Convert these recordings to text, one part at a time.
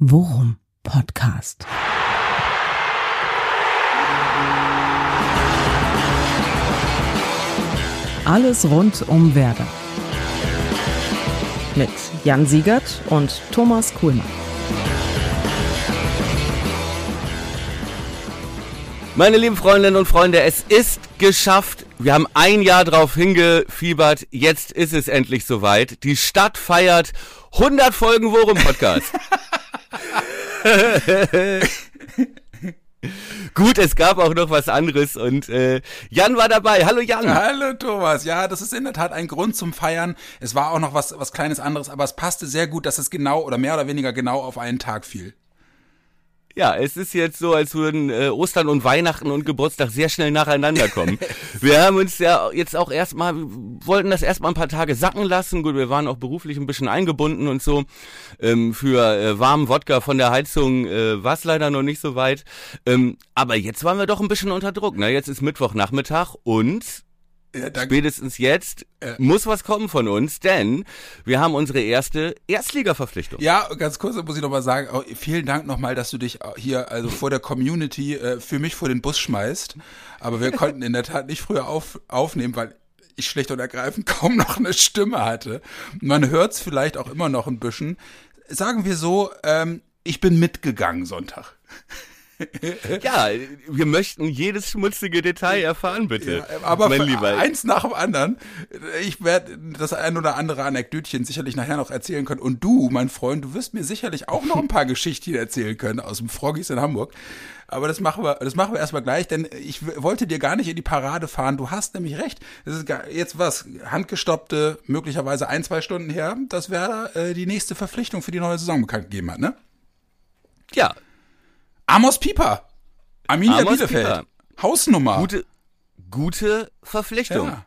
Worum Podcast. Alles rund um Werder. Mit Jan Siegert und Thomas Kuhlmann. Meine lieben Freundinnen und Freunde, es ist geschafft. Wir haben ein Jahr drauf hingefiebert. Jetzt ist es endlich soweit. Die Stadt feiert 100 Folgen Worum Podcast. Gut, es gab auch noch was anderes und äh, Jan war dabei. Hallo Jan. Hallo Thomas. Ja, das ist in der Tat ein Grund zum Feiern. Es war auch noch was was kleines anderes, aber es passte sehr gut, dass es genau oder mehr oder weniger genau auf einen Tag fiel. Ja, es ist jetzt so, als würden äh, Ostern und Weihnachten und Geburtstag sehr schnell nacheinander kommen. wir haben uns ja jetzt auch erstmal, wollten das erstmal ein paar Tage sacken lassen. Gut, wir waren auch beruflich ein bisschen eingebunden und so. Ähm, für äh, warmen Wodka von der Heizung äh, war es leider noch nicht so weit. Ähm, aber jetzt waren wir doch ein bisschen unter Druck. Ne? Jetzt ist Mittwochnachmittag und ja, Spätestens jetzt äh, muss was kommen von uns, denn wir haben unsere erste Erstliga-Verpflichtung. Ja, ganz kurz muss ich nochmal sagen, oh, vielen Dank nochmal, dass du dich hier also vor der Community äh, für mich vor den Bus schmeißt. Aber wir konnten in der Tat nicht früher auf, aufnehmen, weil ich schlicht und ergreifend kaum noch eine Stimme hatte. Man hört es vielleicht auch immer noch ein bisschen. Sagen wir so, ähm, ich bin mitgegangen Sonntag ja, wir möchten jedes schmutzige Detail erfahren, bitte. Ja, aber eins nach dem anderen. Ich werde das ein oder andere Anekdötchen sicherlich nachher noch erzählen können. Und du, mein Freund, du wirst mir sicherlich auch noch ein paar Geschichten erzählen können aus dem Froggies in Hamburg. Aber das machen wir, das machen wir erstmal gleich, denn ich wollte dir gar nicht in die Parade fahren. Du hast nämlich recht. Das ist jetzt was handgestoppte, möglicherweise ein, zwei Stunden her, dass Werder äh, die nächste Verpflichtung für die neue Saison bekannt gegeben hat, ne? Ja, Amos Pieper. Arminia Amos Bielefeld. Pieper. Hausnummer. Gute, gute Verpflichtung. Ja.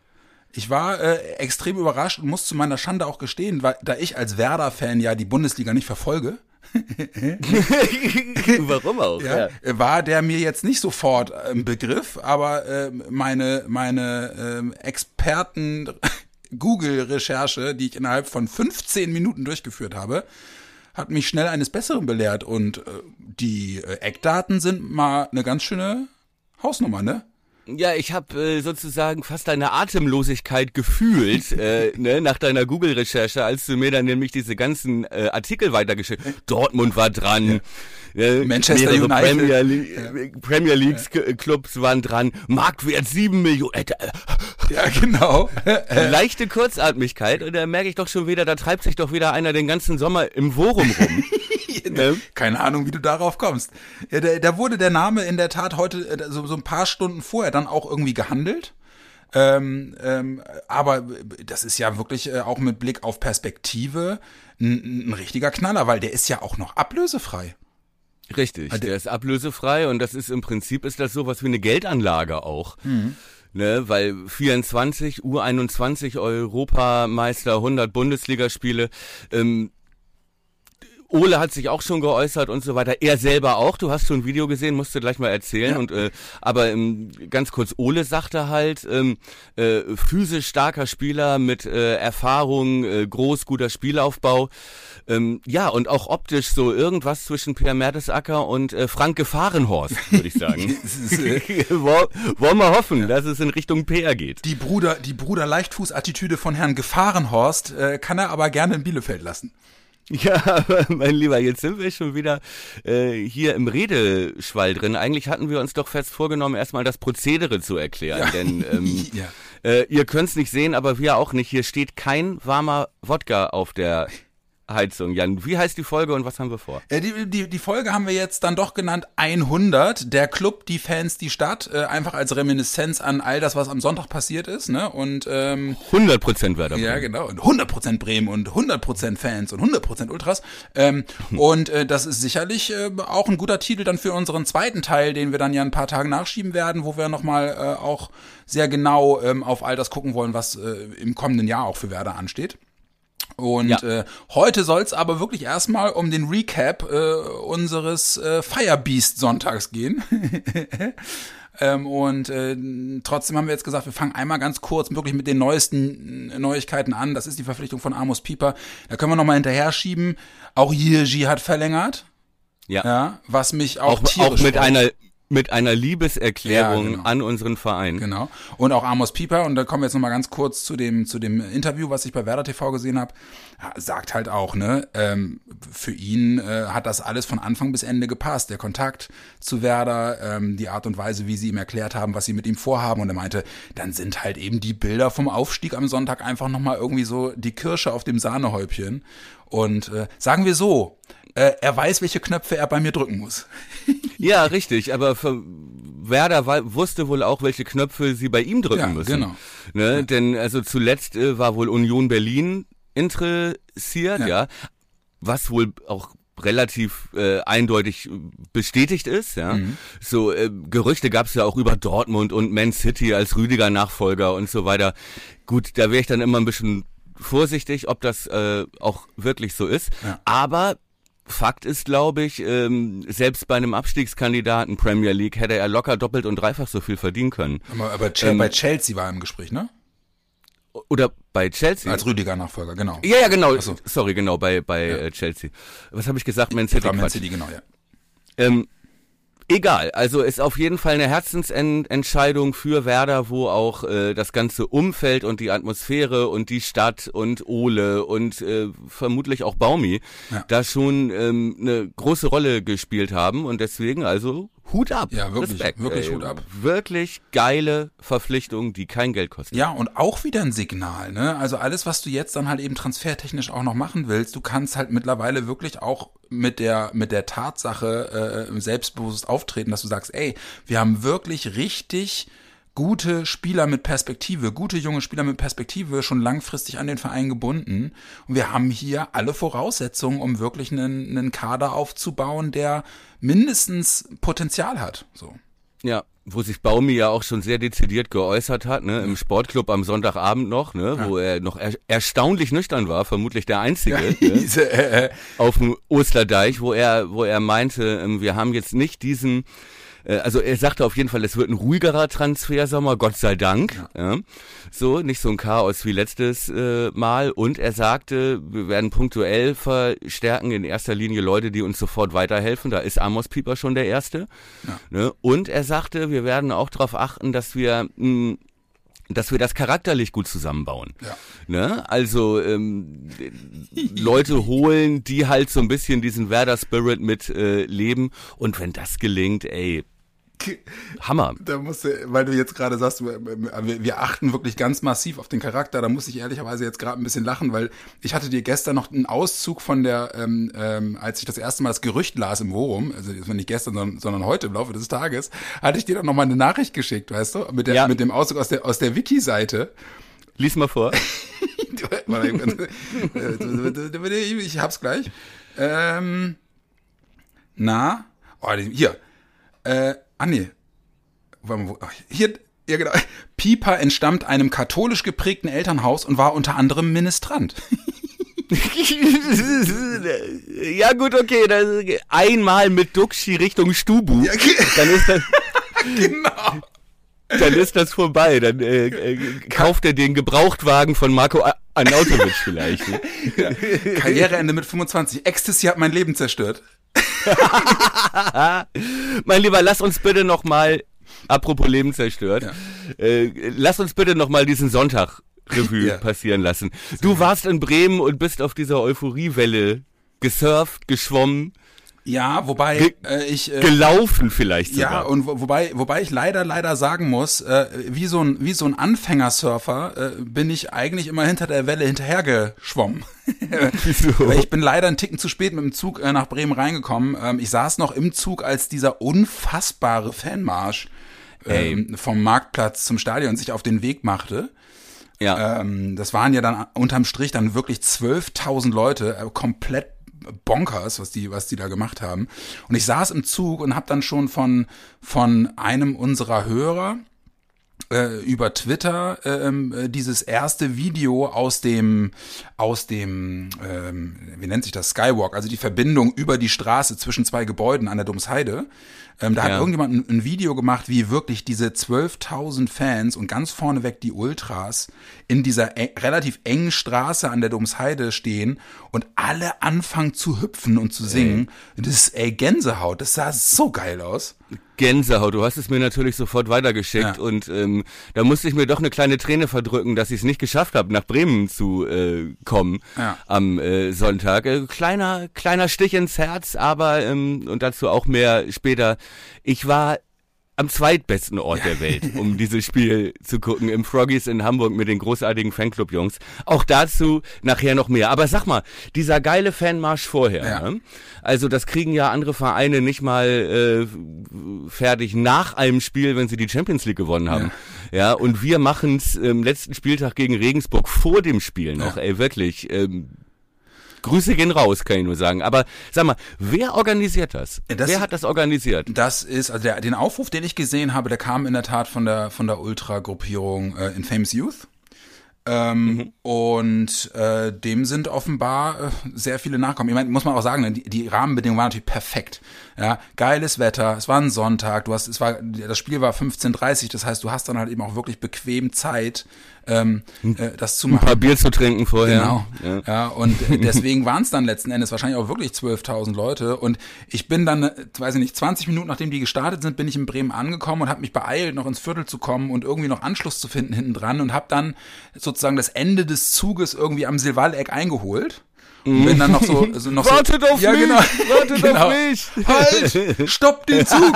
Ich war äh, extrem überrascht und muss zu meiner Schande auch gestehen, weil da ich als Werder-Fan ja die Bundesliga nicht verfolge. Warum auch? Ja, ja, War der mir jetzt nicht sofort im Begriff, aber äh, meine meine äh, Experten Google-Recherche, die ich innerhalb von 15 Minuten durchgeführt habe, hat mich schnell eines Besseren belehrt und äh, die äh, Eckdaten sind mal eine ganz schöne Hausnummer, ne? Ja, ich habe äh, sozusagen fast deine Atemlosigkeit gefühlt äh, ne, nach deiner Google-Recherche, als du mir dann nämlich diese ganzen äh, Artikel weitergeschickt. Dortmund war dran. Ja. Äh, Manchester United. Premier, League, ja. Premier League ja. Clubs waren dran. Marktwert sieben Millionen. Äh, ja, genau. Leichte Kurzatmigkeit und da merke ich doch schon wieder, da treibt sich doch wieder einer den ganzen Sommer im Worum rum. Keine Ahnung, wie du darauf kommst. Da, da wurde der Name in der Tat heute äh, so, so ein paar Stunden vorher dann auch irgendwie gehandelt. Ähm, ähm, aber das ist ja wirklich äh, auch mit Blick auf Perspektive ein, ein richtiger Knaller, weil der ist ja auch noch ablösefrei. Richtig, also, der ist ablösefrei und das ist im Prinzip ist das sowas wie eine Geldanlage auch. Mhm. Ne, weil 24 U21 Europameister, 100 Bundesligaspiele, ähm, Ole hat sich auch schon geäußert und so weiter. Er selber auch. Du hast schon ein Video gesehen, musst du gleich mal erzählen. Ja. Und äh, aber ähm, ganz kurz, Ole sagte halt, ähm, äh, physisch starker Spieler mit äh, Erfahrung, äh, groß, guter Spielaufbau. Ähm, ja, und auch optisch so irgendwas zwischen Pierre Mertesacker und äh, Frank Gefahrenhorst, würde ich sagen. äh, Wollen wir hoffen, ja. dass es in Richtung PR geht. Die Bruder, die Bruder Leichtfuß-Attitüde von Herrn Gefahrenhorst äh, kann er aber gerne in Bielefeld lassen. Ja, mein Lieber, jetzt sind wir schon wieder äh, hier im Redeschwall drin. Eigentlich hatten wir uns doch fest vorgenommen, erstmal das Prozedere zu erklären. Ja. Denn ähm, ja. äh, ihr könnt's nicht sehen, aber wir auch nicht. Hier steht kein warmer Wodka auf der Heizung. Jan, wie heißt die Folge und was haben wir vor? Äh, die, die, die Folge haben wir jetzt dann doch genannt 100. Der Club, die Fans, die Stadt. Äh, einfach als Reminiszenz an all das, was am Sonntag passiert ist. Ne? Und ähm, 100 Prozent Werder Ja, genau. Und 100 Prozent Bremen und 100 Prozent Fans und 100 Prozent Ultras. Ähm, hm. Und äh, das ist sicherlich äh, auch ein guter Titel dann für unseren zweiten Teil, den wir dann ja ein paar Tage nachschieben werden, wo wir nochmal äh, auch sehr genau ähm, auf all das gucken wollen, was äh, im kommenden Jahr auch für Werder ansteht. Und ja. äh, heute soll es aber wirklich erstmal um den Recap äh, unseres äh, Firebeast Sonntags gehen. ähm, und äh, trotzdem haben wir jetzt gesagt, wir fangen einmal ganz kurz wirklich mit den neuesten Neuigkeiten an. Das ist die Verpflichtung von Amos Pieper. Da können wir nochmal hinterher schieben. Auch Jirgi hat verlängert. Ja. ja was mich auch, Auch, auch mit freut. einer mit einer Liebeserklärung Ja, genau. an unseren Verein. Genau. Und auch Amos Pieper, und da kommen wir jetzt nochmal ganz kurz zu dem, zu dem Interview, was ich bei Werder TV gesehen habe, sagt halt auch, ne, ähm, für ihn äh, hat das alles von Anfang bis Ende gepasst. Der Kontakt zu Werder, ähm, die Art und Weise, wie sie ihm erklärt haben, was sie mit ihm vorhaben. Und er meinte, dann sind halt eben die Bilder vom Aufstieg am Sonntag einfach nochmal irgendwie so die Kirsche auf dem Sahnehäubchen. Und äh, sagen wir so, äh, er weiß, welche Knöpfe er bei mir drücken muss. Ja, richtig, aber für Werder wusste wohl auch, welche Knöpfe sie bei ihm drücken Ja, müssen. genau. Ne? Denn also zuletzt äh, war wohl Union Berlin interessiert, Ja. ja, was wohl auch relativ äh, eindeutig bestätigt ist, ja. Mhm. So äh, Gerüchte gab es ja auch über Dortmund und Man City als Rüdiger Nachfolger und so weiter. Gut, da wäre ich dann immer ein bisschen vorsichtig, ob das äh, auch wirklich so ist. Ja. Aber Fakt ist, glaube ich, ähm, selbst bei einem Abstiegskandidaten Premier League hätte er locker doppelt und dreifach so viel verdienen können. Aber, aber Ähm, bei Chelsea war er im Gespräch, ne? Oder bei Chelsea. Als Rüdiger-Nachfolger, genau. ja, ja, genau. so. Sorry, genau, bei, bei äh, Chelsea. Was habe ich gesagt? Man City. Man. City, genau, ja. Ähm, egal, also ist auf jeden Fall eine Herzensentscheidung für Werder, wo auch äh, das ganze Umfeld und die Atmosphäre und die Stadt und Ole und äh, vermutlich auch Baumi Ja. da schon ähm, eine große Rolle gespielt haben und deswegen also Hut ab. Ja, wirklich, Respekt, wirklich ey. Hut ab. Wirklich geile Verpflichtung, die kein Geld kostet. Ja, und auch wieder ein Signal, ne? Also alles, was du jetzt dann halt eben transfertechnisch auch noch machen willst, du kannst halt mittlerweile wirklich auch mit der, mit der Tatsache äh, selbstbewusst auftreten, dass du sagst, ey, wir haben wirklich richtig gute Spieler mit Perspektive, gute junge Spieler mit Perspektive schon langfristig an den Verein gebunden. Und wir haben hier alle Voraussetzungen, um wirklich einen, einen Kader aufzubauen, der mindestens Potenzial hat. So. Ja, wo sich Baumi ja auch schon sehr dezidiert geäußert hat, ne, im Sportclub am Sonntagabend noch, ne, wo er noch er erstaunlich nüchtern war, vermutlich der einzige, ne, Diese, äh, äh, auf dem Osterdeich, wo er, wo er meinte, ähm, wir haben jetzt nicht diesen also er sagte auf jeden Fall, es wird ein ruhigerer Transfersommer, Gott sei Dank. Ja. So, nicht so ein Chaos wie letztes äh, Mal. Und er sagte, wir werden punktuell verstärken, in erster Linie Leute, die uns sofort weiterhelfen. Da ist Amos Pieper schon der Erste. Ne? Und er sagte, wir werden auch darauf achten, dass wir mh, dass wir das charakterlich gut zusammenbauen. Ja. Ne? Also ähm, Leute holen, die halt so ein bisschen diesen Werder-Spirit mit äh, leben. Und wenn das gelingt, ey, Hammer. Da musste, weil du jetzt gerade sagst, wir, wir wir achten wirklich ganz massiv auf den Charakter, da muss ich ehrlicherweise jetzt gerade ein bisschen lachen, weil ich hatte dir gestern noch einen Auszug von der, ähm, ähm, als ich das erste Mal das Gerücht las im Forum, also nicht gestern, sondern, sondern heute im Laufe des Tages, hatte ich dir dann nochmal eine Nachricht geschickt, weißt du, mit, der, Ja. mit dem Auszug aus der, aus der Wiki-Seite. Lies mal vor. ich hab's gleich. Ähm, na, oh, hier. Äh, ah nee. Hier, ja genau. Pieper entstammt einem katholisch geprägten Elternhaus und war unter anderem Ministrant. ja gut, okay, das, einmal mit Duxi Richtung Stubu, Ja, okay. dann ist das, genau. dann ist das vorbei. Dann äh, äh, kauft er den Gebrauchtwagen von Marco A- Arnautovic vielleicht. Ne? Karriereende mit 25. Ecstasy hat mein Leben zerstört. Mein Lieber, lass uns bitte noch mal, apropos Leben zerstört, äh, lass uns bitte noch mal diesen Sonntag Revue Ja. passieren lassen. Du warst in Bremen und bist auf dieser Euphoriewelle gesurft, geschwommen, Ja, wobei Ge- äh, ich äh, gelaufen vielleicht sogar. Ja, und wo, wobei, wobei ich leider, leider sagen muss, äh, wie so ein, wie so ein Anfängersurfer äh, bin ich eigentlich immer hinter der Welle hinterhergeschwommen. Wieso? Weil ich bin leider einen Ticken zu spät mit dem Zug äh, nach Bremen reingekommen. Ähm, ich saß noch im Zug, als dieser unfassbare Fanmarsch ähm, vom Marktplatz zum Stadion sich auf den Weg machte. ja. Ähm, das waren ja dann unterm Strich dann wirklich 12.000 Leute, äh, komplett bonkers, was die, was die da gemacht haben. Und ich saß im Zug und habe dann schon von, von einem unserer Hörer äh, über Twitter äh, dieses erste Video aus dem aus dem ähm, wie nennt sich das Skywalk, also die Verbindung über die Straße zwischen zwei Gebäuden an der Domsheide. Ähm, da ja. hat irgendjemand ein, ein, Video gemacht, wie wirklich diese 12.000 Fans und ganz vorneweg die Ultras in dieser e relativ engen Straße an der Domsheide stehen und alle anfangen zu hüpfen und zu singen. Ey. Das ist ey, Gänsehaut. Das sah so geil aus. Gänsehaut. Du hast es mir natürlich sofort weitergeschickt ja. und ähm, da musste ich mir doch eine kleine Träne verdrücken, dass ich es nicht geschafft habe, nach Bremen zu äh, kommen ja. am äh, Sonntag. Äh, kleiner kleiner Stich ins Herz, aber ähm, und dazu auch mehr später. Ich war am zweitbesten Ort der Welt, um dieses Spiel zu gucken, im Froggies in Hamburg mit den großartigen Fanclub-Jungs. Auch dazu nachher noch mehr. Aber sag mal, dieser geile Fanmarsch vorher, ja. ne? also das kriegen ja andere Vereine nicht mal äh, fertig nach einem Spiel, wenn sie die Champions League gewonnen haben. Ja, ja und wir machen es im letzten Spieltag gegen Regensburg vor dem Spiel noch, ja. ey, wirklich. Ähm, Grüße gehen raus, kann ich nur sagen. Aber sag mal, wer organisiert das? das wer hat das organisiert? Das ist, also der, den Aufruf, den ich gesehen habe, der kam in der Tat von der, von der Ultra-Gruppierung äh, in Famous Youth. Ähm, mhm. Und äh, dem sind offenbar äh, sehr viele nachkommen. Ich meine, muss man auch sagen, ne, die, die Rahmenbedingungen waren natürlich perfekt. Ja, geiles Wetter, es war ein Sonntag, du hast, es war, das Spiel war 15.30 das heißt, du hast dann halt eben auch wirklich bequem Zeit, ähm, äh, das zu machen. Ein paar Bier zu trinken vorher. Genau. Ja, ja und deswegen waren es dann letzten Endes wahrscheinlich auch wirklich 12.000 Leute. Und ich bin dann, äh, weiß ich nicht, 20 Minuten nachdem die gestartet sind, bin ich in Bremen angekommen und habe mich beeilt, noch ins Viertel zu kommen und irgendwie noch Anschluss zu finden hinten dran und habe dann sozusagen das Ende des Zuges irgendwie am Silvaleck eingeholt und bin dann noch so, so noch wartet so, auf ja, mich, genau, wartet genau. auf mich. Halt, stopp den Zug.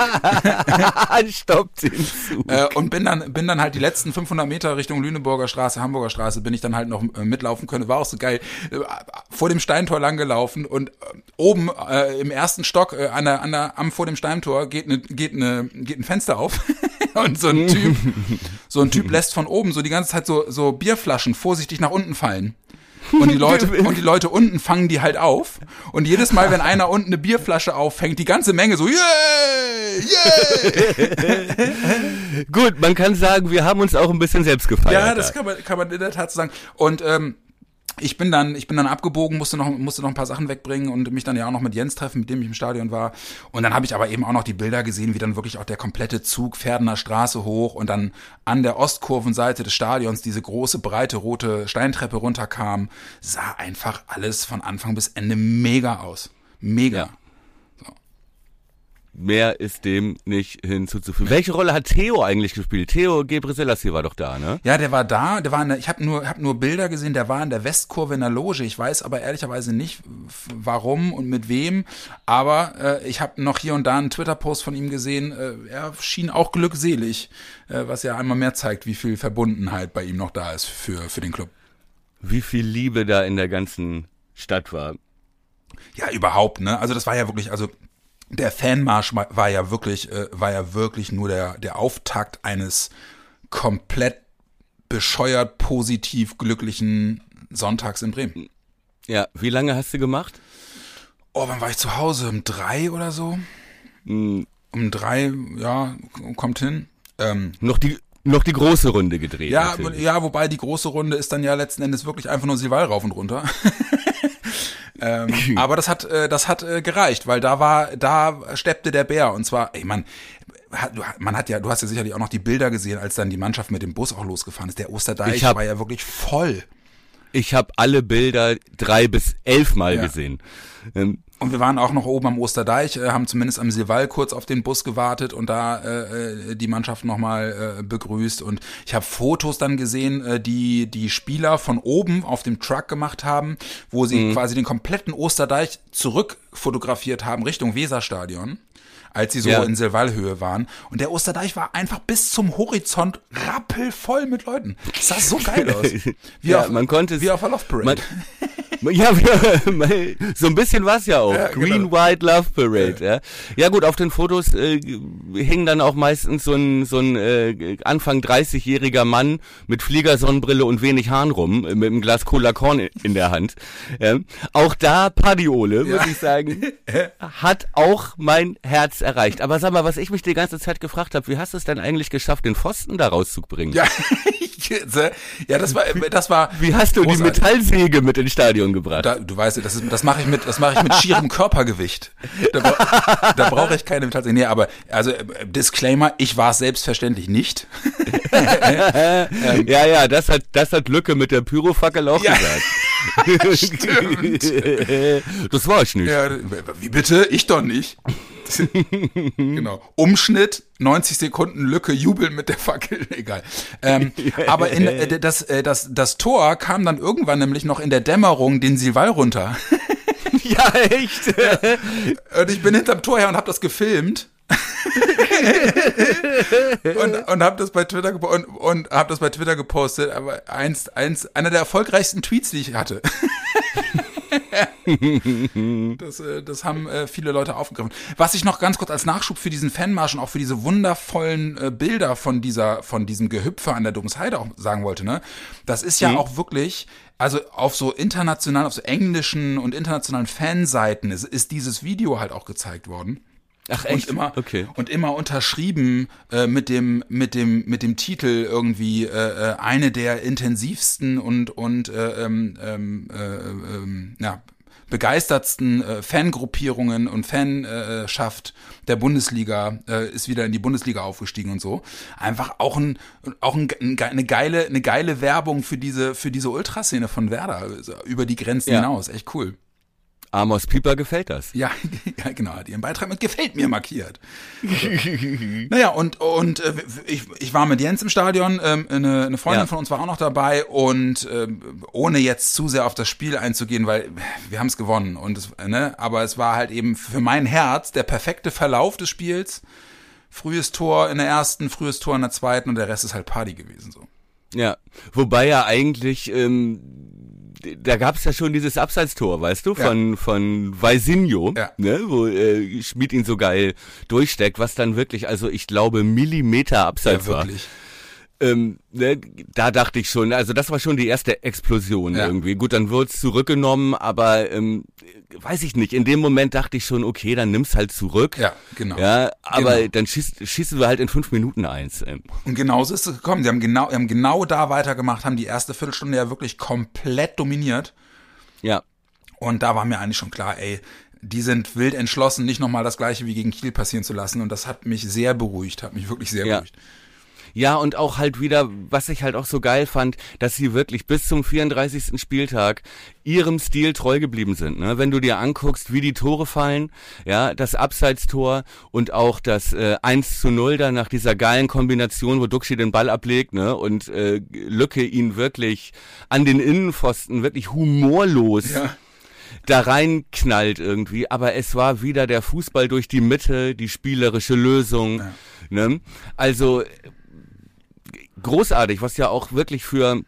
stopp den Zug. Äh, und bin dann, bin dann halt die letzten 500 Meter Richtung Lüneburger Straße, Hamburger Straße, bin ich dann halt noch äh, mitlaufen können. War auch so geil. Äh, vor dem Steintor lang gelaufen und oben im ersten Stock an der, an der, am vor dem Steintor geht ne, geht ne, geht ein Fenster auf und so ein Typ, so ein Typ lässt von oben so die ganze Zeit so so Bierflaschen vorsichtig nach unten fallen. Und die Leute, und die Leute unten fangen die halt auf. Und jedes Mal, wenn einer unten eine Bierflasche auffängt, die ganze Menge so, yay, yay. Gut, man kann sagen, wir haben uns auch ein bisschen selbst gefeiert. Ja, das kann man, kann man in der Tat sagen. Und, ähm, ich bin dann, ich bin dann abgebogen, musste noch, musste noch ein paar Sachen wegbringen und mich dann ja auch noch mit Jens treffen, mit dem ich im Stadion war. Und dann habe ich aber eben auch noch die Bilder gesehen, wie dann wirklich auch der komplette Zug Pferdener Straße hoch und dann an der Ostkurvenseite des Stadions diese große, breite, rote Steintreppe runterkam. Sah einfach alles von Anfang bis Ende mega aus. Mega. Ja. Mehr ist dem nicht hinzuzufügen. Welche Rolle hat Theo eigentlich gespielt? Theo Gebreselassie war doch da, ne? Ja, der war da. Der war in der, ich habe nur, hab nur Bilder gesehen. Der war in der Westkurve in der Loge. Ich weiß aber ehrlicherweise nicht, warum und mit wem. Aber äh, ich habe noch hier und da einen Twitter-Post von ihm gesehen. Äh, er schien auch glückselig, äh, was ja einmal mehr zeigt, wie viel Verbundenheit bei ihm noch da ist für für den Club. Wie viel Liebe da in der ganzen Stadt war. Ja, überhaupt, ne? Also das war ja wirklich, also der Fanmarsch war ja wirklich, äh, war ja wirklich nur der, der Auftakt eines komplett bescheuert positiv glücklichen Sonntags in Bremen. Ja, wie lange hast du gemacht? Oh, wann war ich zu Hause? Um drei oder so? Mhm. Um drei, ja, kommt hin. Ähm, noch die noch die große Runde gedreht. Ja, ja, wobei die große Runde ist dann ja letzten Endes wirklich einfach nur Silval rauf und runter. Ähm, aber das hat, äh, das hat äh, gereicht, weil da war, da steppte der Bär und zwar, ey man, man hat ja, du hast ja sicherlich auch noch die Bilder gesehen, als dann die Mannschaft mit dem Bus auch losgefahren ist. Der Osterdeich hab, war ja wirklich voll. Ich habe alle Bilder drei bis elf Mal ja. gesehen. Ähm, und wir waren auch noch oben am Osterdeich, äh, haben zumindest am Silval kurz auf den Bus gewartet und da äh, äh die Mannschaft nochmal äh, begrüßt. Und ich habe Fotos dann gesehen, äh, die die Spieler von oben auf dem Truck gemacht haben, wo sie mhm. quasi den kompletten Osterdeich zurück fotografiert haben Richtung Weserstadion als sie so ja. in Silvalhöhe waren. Und der Osterdeich war einfach bis zum Horizont rappelvoll mit Leuten. Das sah so geil aus. Wie ja, auf, man konnte wie auf a Love Parade. Man, Ja, so ein bisschen was ja auch. Ja, Green, genau. White, Love Parade. Ja. ja. Ja. gut, auf den Fotos äh, hing dann auch meistens so ein, so ein äh, Anfang 30-jähriger Mann mit Fliegersonnenbrille und wenig Haaren rum, äh, mit einem Glas Cola Korn in der Hand. Ja. Auch da Padiole, muss ich sagen, hat auch mein Herz erreicht. Aber sag mal, was ich mich die ganze Zeit gefragt habe, wie hast du es denn eigentlich geschafft, den Pfosten da rauszubringen? Ja, ja, das war, das war. Wie hast du großartig. die Metallsäge mit ins Stadion gebracht? Da, du weißt, das, ist, das mache ich mit, das mache ich mit schierem Körpergewicht. Da, da brauche ich keine Metallsäge. Nee, aber also äh, Disclaimer, ich war es selbstverständlich nicht. ähm, ja, ja, das hat, das hat Lücke mit der Pyrofackel auch ja. gesagt. Stimmt. Das war ich nicht. Ja, wie bitte? Ich doch nicht. genau. Umschnitt, 90 Sekunden Lücke, jubeln mit der Fackel, egal. Ähm, aber in, äh, das, äh, das, das Tor kam dann irgendwann nämlich noch in der Dämmerung den Silval runter. ja, echt? Und ich bin hinterm Tor her und habe das gefilmt. und und habe das bei Twitter und, und habe das bei Twitter gepostet, aber eins eins einer der erfolgreichsten Tweets, die ich hatte. das, äh, das haben äh, viele Leute aufgegriffen. Was ich noch ganz kurz als Nachschub für diesen Fanmarsch und auch für diese wundervollen äh, Bilder von dieser, von diesem Gehüpfe an der Domsheide auch sagen wollte, ne? Das ist ja mhm. auch wirklich, also auf so internationalen, auf so englischen und internationalen Fanseiten ist, ist dieses Video halt auch gezeigt worden. Ach echt? Und immer, okay. und immer unterschrieben äh, mit dem mit dem mit dem Titel irgendwie äh, äh eine der intensivsten und und äh, ähm, ähm, äh, äh, ja, begeistertsten äh, Fangruppierungen und Fanschaft der Bundesliga ist wieder in die Bundesliga aufgestiegen und so. Einfach auch ein auch ein, eine geile eine geile Werbung für diese für diese Ultraszene von Werder also über die Grenzen ja. hinaus. Echt cool. Amos Pieper gefällt das. Ja, ja genau, hat ihren Beitrag mit gefällt mir markiert. naja, und, und äh, ich, ich war mit Jens im Stadion, ähm, eine, eine Freundin ja. von uns war auch noch dabei und äh, ohne jetzt zu sehr auf das Spiel einzugehen, weil wir haben es gewonnen und es, ne, aber es war halt eben für mein Herz der perfekte Verlauf des Spiels. Frühes Tor in der ersten, frühes Tor in der zweiten und der Rest ist halt Party gewesen so. Ja, wobei ja eigentlich ähm, da gab es ja schon dieses Abseitstor, weißt du, von ja. von Weisinho, ja. ne, wo äh, Schmid ihn so geil durchsteckt, was dann wirklich, also ich glaube Millimeter Abseits ja, wirklich. war. Ähm, ne, da dachte ich schon, also das war schon die erste Explosion ja. irgendwie. Gut, dann wurde es zurückgenommen, aber ähm, weiß ich nicht, in dem Moment dachte ich schon, okay, dann nimm's halt zurück. Ja, genau. Ja, aber genau. dann schießt, schießen wir halt in fünf Minuten eins. Ähm. Und genauso ist es gekommen. Sie haben genau, haben genau da weitergemacht, haben die erste Viertelstunde ja wirklich komplett dominiert. Ja. Und da war mir eigentlich schon klar, ey, die sind wild entschlossen, nicht nochmal das gleiche wie gegen Kiel passieren zu lassen. Und das hat mich sehr beruhigt, hat mich wirklich sehr beruhigt. Ja, und auch halt wieder, was ich halt auch so geil fand, dass sie wirklich bis zum 34. Spieltag ihrem Stil treu geblieben sind. Ne? Wenn du dir anguckst, wie die Tore fallen, ja, das Abseitstor und auch das äh, 1 zu 0 dann nach dieser geilen Kombination, wo Duxi den Ball ablegt, ne, und äh, Lücke ihn wirklich an den Innenpfosten wirklich humorlos ja da reinknallt irgendwie, aber es war wieder der Fußball durch die Mitte, die spielerische Lösung. Ja. Ne? Also großartig, was ja auch wirklich für,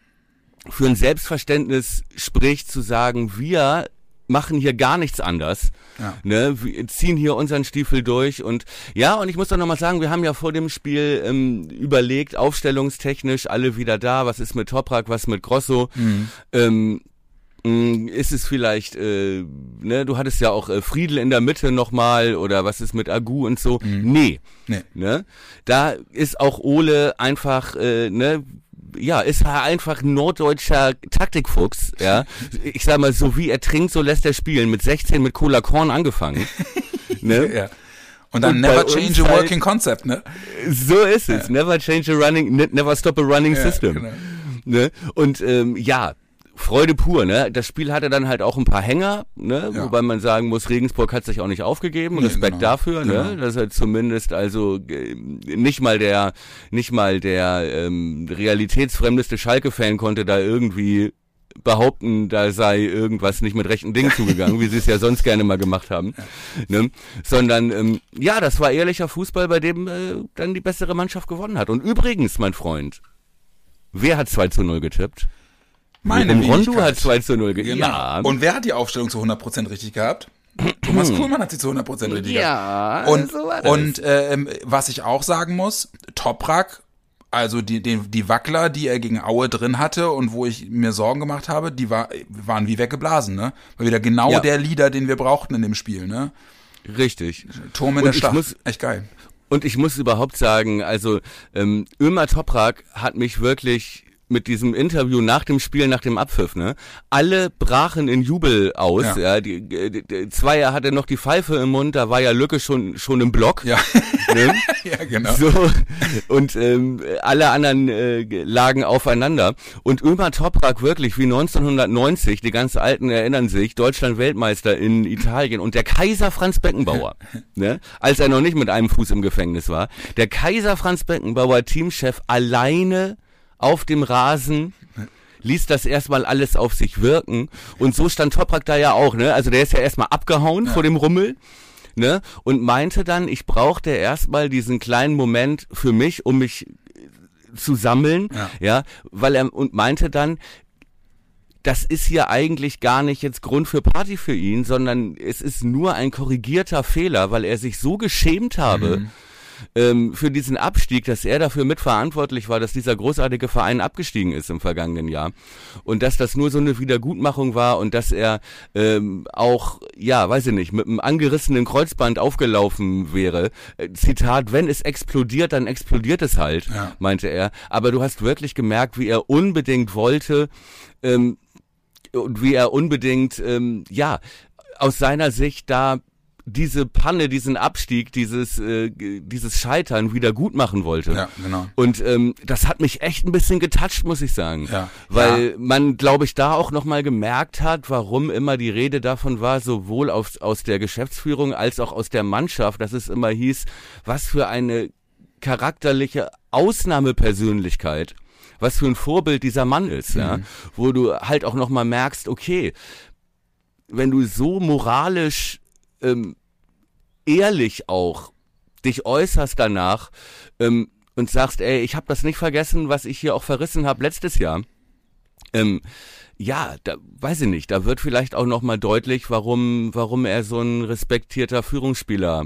für ein Selbstverständnis spricht, zu sagen, wir machen hier gar nichts anders. Ja. Ne? Wir ziehen hier unseren Stiefel durch und ja, und ich muss doch nochmal sagen, wir haben ja vor dem Spiel ähm, überlegt, aufstellungstechnisch alle wieder da, was ist mit Toprak, was mit Grosso. Mhm. Ähm, ist es vielleicht, äh, ne, du hattest ja auch äh, Friedel in der Mitte nochmal oder was ist mit Agu und so. Mhm. Nee. nee. Ne? Da ist auch Ole einfach, äh, ne, ja, ist er einfach norddeutscher Taktikfuchs, ja. Ich sag mal, so wie er trinkt, so lässt er spielen. Mit 16 mit Cola Korn angefangen. ne? Ja. Und dann und never change a working halt, concept, ne? So ist es. Ja. Never change a running, never stop a running ja, system. Genau. Ne? Und ähm, ja, Freude pur, ne? Das Spiel hatte dann halt auch ein paar Hänger, ne? Ja. Wobei man sagen muss, Regensburg hat sich auch nicht aufgegeben. Nee, Respekt genau. dafür, ne? genau. ne? Dass er zumindest also äh, nicht mal der, nicht mal der ähm, realitätsfremdeste Schalke-Fan konnte da irgendwie behaupten, da sei irgendwas nicht mit rechten Dingen zugegangen, wie sie es ja sonst gerne mal gemacht haben. Ne? Sondern ähm, ja, das war ehrlicher Fußball, bei dem äh, dann die bessere Mannschaft gewonnen hat. Und übrigens, mein Freund, wer hat 2 zu 0 getippt? Meine Und Rondo hat 2 zu 0 ge Genau. Ja. Und wer hat die Aufstellung zu 100% richtig gehabt? Thomas Kuhlmann hat sie zu 100% richtig Ja, gehabt. Und, so und ähm, was ich auch sagen muss, Toprak, also die, die, die Wackler, die er gegen Aue drin hatte und wo ich mir Sorgen gemacht habe, die war, waren wie weggeblasen, ne? War wieder genau Ja. der Leader, den wir brauchten in dem Spiel, ne? Richtig. Turm in Und der Stadt. muss- Echt geil. Und ich muss überhaupt sagen, also ähm, Ömer Toprak hat mich wirklich mit diesem Interview nach dem Spiel, nach dem Abpfiff, ne? Alle brachen in Jubel aus. Ja. Ja, die, die, die Zweier hatte noch die Pfeife im Mund, da war ja Lücke schon schon im Block. Ja, Ne? ja genau. So, und ähm, alle anderen äh, lagen aufeinander. Und Ömer Toprak wirklich wie 1990, die ganz Alten erinnern sich, Deutschland Weltmeister in Italien und der Kaiser Franz Beckenbauer, ne, als er noch nicht mit einem Fuß im Gefängnis war, der Kaiser Franz Beckenbauer, Teamchef, alleine auf dem Rasen ließ das erstmal alles auf sich wirken und so stand Toprak da ja auch, ne? Also der ist ja erstmal abgehauen vor dem Rummel ne? Und meinte dann, ich brauchte erstmal diesen kleinen Moment für mich, um mich zu sammeln, Ja. ja, weil er und meinte dann, das ist hier eigentlich gar nicht jetzt Grund für Party für ihn, sondern es ist nur ein korrigierter Fehler, weil er sich so geschämt habe. Ähm, für diesen Abstieg, dass er dafür mitverantwortlich war, dass dieser großartige Verein abgestiegen ist im vergangenen Jahr und dass das nur so eine Wiedergutmachung war und dass er ähm, auch, ja, weiß ich nicht, mit einem angerissenen Kreuzband aufgelaufen wäre. Äh, Zitat, wenn es explodiert, dann explodiert es halt, Ja. meinte er. Aber du hast wirklich gemerkt, wie er unbedingt wollte, ähm, und wie er unbedingt, ähm, ja, aus seiner Sicht da diese Panne, diesen Abstieg, dieses, äh, dieses Scheitern wieder gut machen wollte. Ja, genau. Und ähm, das hat mich echt ein bisschen getoucht, muss ich sagen. Ja. Weil Ja. man, glaube ich, da auch nochmal gemerkt hat, warum immer die Rede davon war, sowohl aus, aus der Geschäftsführung als auch aus der Mannschaft, dass es immer hieß, was für eine charakterliche Ausnahmepersönlichkeit, was für ein Vorbild dieser Mann ist, ja, wo du halt auch nochmal merkst, okay, wenn du so moralisch ähm, ehrlich auch dich äußerst danach ähm, und sagst, ey, ich habe das nicht vergessen, was ich hier auch verrissen habe letztes Jahr. Ähm, ja, da weiß ich nicht, da wird vielleicht auch noch mal deutlich, warum warum er so ein respektierter Führungsspieler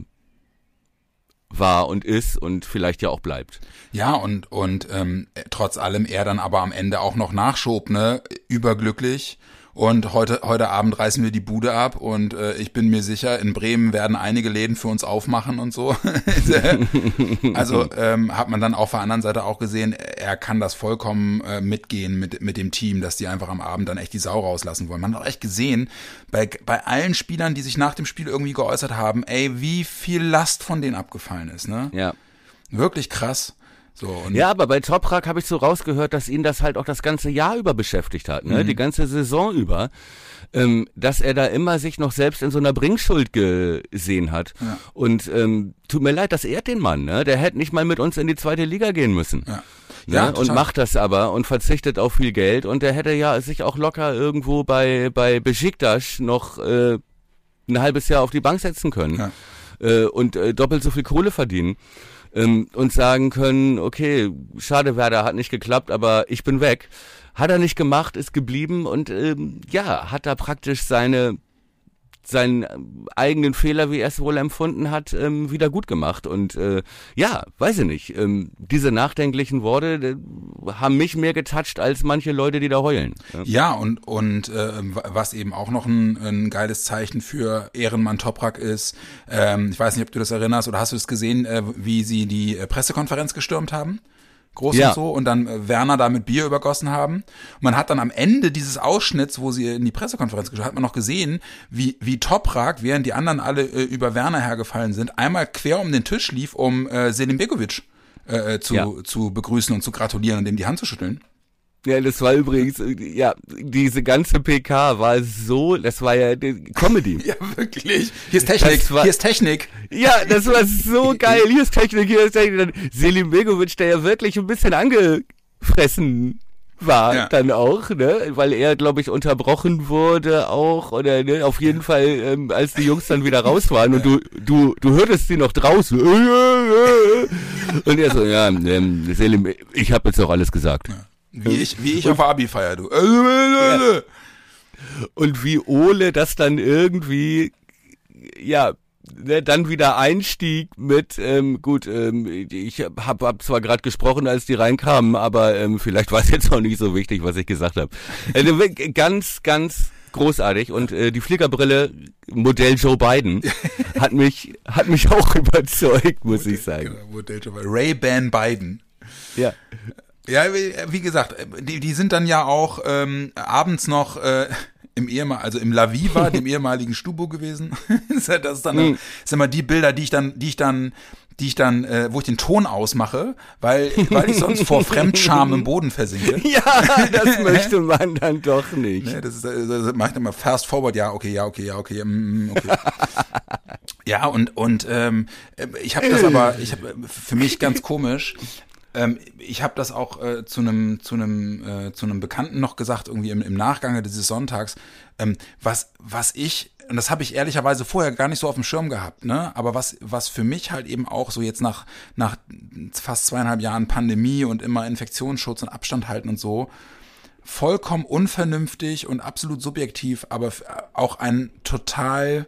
war und ist und vielleicht ja auch bleibt. Ja, und, und ähm, trotz allem er dann aber am Ende auch noch nachschob, ne? Überglücklich. Und heute, heute Abend reißen wir die Bude ab und äh, ich bin mir sicher, in Bremen werden einige Läden für uns aufmachen und so. also ähm, hat man dann auf der anderen Seite auch gesehen, er kann das vollkommen äh, mitgehen mit, mit dem Team, dass die einfach am Abend dann echt die Sau rauslassen wollen. Man hat auch echt gesehen, bei, bei allen Spielern, die sich nach dem Spiel irgendwie geäußert haben, ey, wie viel Last von denen abgefallen ist, ne? Ja. Wirklich krass. So, Ja, aber bei Toprak habe ich so rausgehört, dass ihn das halt auch das ganze Jahr über beschäftigt hat, ne? Die ganze Saison über, ähm, dass er da immer sich noch selbst in so einer Bringschuld gesehen hat. Und ähm, tut mir leid, das ehrt den Mann, ne? Der hätte nicht mal mit uns in die zweite Liga gehen müssen. Ja. Ne? Ja, und total. macht das aber und verzichtet auf viel Geld und der hätte ja sich auch locker irgendwo bei bei Besiktas noch äh, ein halbes Jahr auf die Bank setzen können Ja. äh, und äh, doppelt so viel Kohle verdienen ähm, und sagen können, okay, schade, Werder hat nicht geklappt, aber ich bin weg. Hat er nicht gemacht, ist geblieben und ähm, ja, hat da praktisch seine seinen ähm, eigenen Fehler, wie er es wohl empfunden hat, ähm, wieder gut gemacht. Und äh, ja, weiß ich nicht, ähm, diese nachdenklichen Worte äh, haben mich mehr getoucht als manche Leute, die da heulen. Ja. Ja, und, und äh, was eben auch noch ein, ein geiles Zeichen für Ehrenmann Toprak ist, ähm, ich weiß nicht, ob du das erinnerst oder hast du es gesehen, äh, wie sie die äh, Pressekonferenz gestürmt haben? Groß Ja. und so und dann äh, Werner da mit Bier übergossen haben. Und man hat dann am Ende dieses Ausschnitts, wo sie in die Pressekonferenz geschaut hat man noch gesehen, wie, wie Toprak, während die anderen alle äh, über Werner hergefallen sind, einmal quer um den Tisch lief, um äh, Selim Begovic äh, äh, zu, Ja. zu begrüßen und zu gratulieren und dem die Hand zu schütteln. Ja, das war übrigens, äh, ja, diese ganze PK war so, das war ja Comedy. Ja, wirklich. Hier ist Technik. War- Hier ist Technik. Ja, das war so geil. Hier ist Technik, hier ist Technik. Dann Selim Begovic, der ja wirklich ein bisschen angefressen war Ja. dann auch, ne, weil er, glaube ich, unterbrochen wurde auch oder ne, auf jeden Fall, ähm, als die Jungs dann wieder raus waren und du, du, du hörtest sie noch draußen und er so, ja, ähm, Selim, ich habe jetzt auch alles gesagt. Wie ich, wie ich auf Abi-Feier, du. Ja. Und wie Ole das dann irgendwie, ja, ne, dann wieder einstieg mit, ähm, gut, ähm, ich habe hab zwar gerade gesprochen, als die reinkamen, aber ähm, vielleicht war es jetzt auch nicht so wichtig, was ich gesagt habe. Also, ganz, ganz großartig und äh, die Fliegerbrille Modell Joe Biden hat mich hat mich auch überzeugt, muss ich sagen. Genau, Modell Joe Biden. Ray-Ban Biden. Ja. Ja, wie gesagt, die, die sind dann ja auch ähm, abends noch äh, im ehemal also im La Viva, dem ehemaligen Stubo gewesen. das ist dann, mhm. sind immer die Bilder, die ich dann, die ich dann, die ich dann, äh, wo ich den Ton ausmache, weil, weil ich sonst vor Fremdscham im Boden versinke. Ja, das möchte man dann doch nicht. Nee, das ist, das mache ich immer fast forward, ja, okay, ja, okay, ja, okay, mm, okay. ja, und, und ähm, ich habe das aber, ich habe für mich ganz komisch, ähm, ich habe das auch äh, zu einem zu einem äh, zu einem Bekannten noch gesagt irgendwie im, im Nachgang dieses Sonntags, ähm, was was ich und das habe ich ehrlicherweise vorher gar nicht so auf dem Schirm gehabt, ne? Aber was was für mich halt eben auch so jetzt nach nach fast zweieinhalb Jahren Pandemie und immer Infektionsschutz und Abstand halten und so vollkommen unvernünftig und absolut subjektiv, aber auch ein total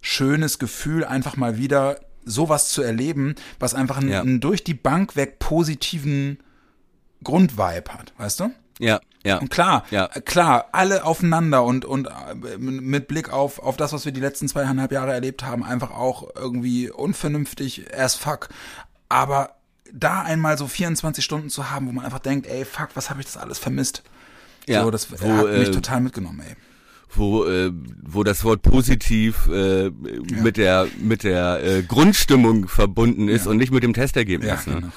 schönes Gefühl, einfach mal wieder sowas zu erleben, was einfach einen, ja. einen durch die Bank weg positiven Grundvibe hat, weißt du? Ja, ja. Und klar, ja. klar, alle aufeinander und, und äh, mit Blick auf, auf das, was wir die letzten zweieinhalb Jahre erlebt haben, einfach auch irgendwie unvernünftig as fuck. Aber da einmal so 24 Stunden zu haben, wo man einfach denkt, ey, fuck, was habe ich das alles vermisst? Ja, so, das wo, hat mich äh, total mitgenommen, ey wo äh, wo das Wort positiv äh, ja. mit der mit der äh, Grundstimmung verbunden ist ja. und nicht mit dem Testergebnis. Ja, ne? genau.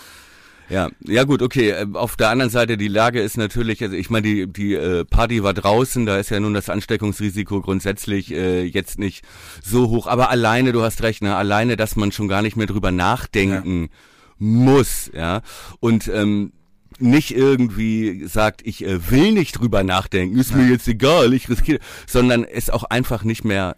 Ja, ja gut, okay. Äh, auf der anderen Seite, die Lage ist natürlich, also ich meine, die, die äh, Party war draußen, da ist ja nun das Ansteckungsrisiko grundsätzlich äh, jetzt nicht so hoch. Aber alleine, du hast recht, ne, alleine, dass man schon gar nicht mehr drüber nachdenken ja. muss, ja. Und ähm, nicht irgendwie sagt, ich äh, will nicht drüber nachdenken, ist mir jetzt egal, ich riskiere, sondern es auch einfach nicht mehr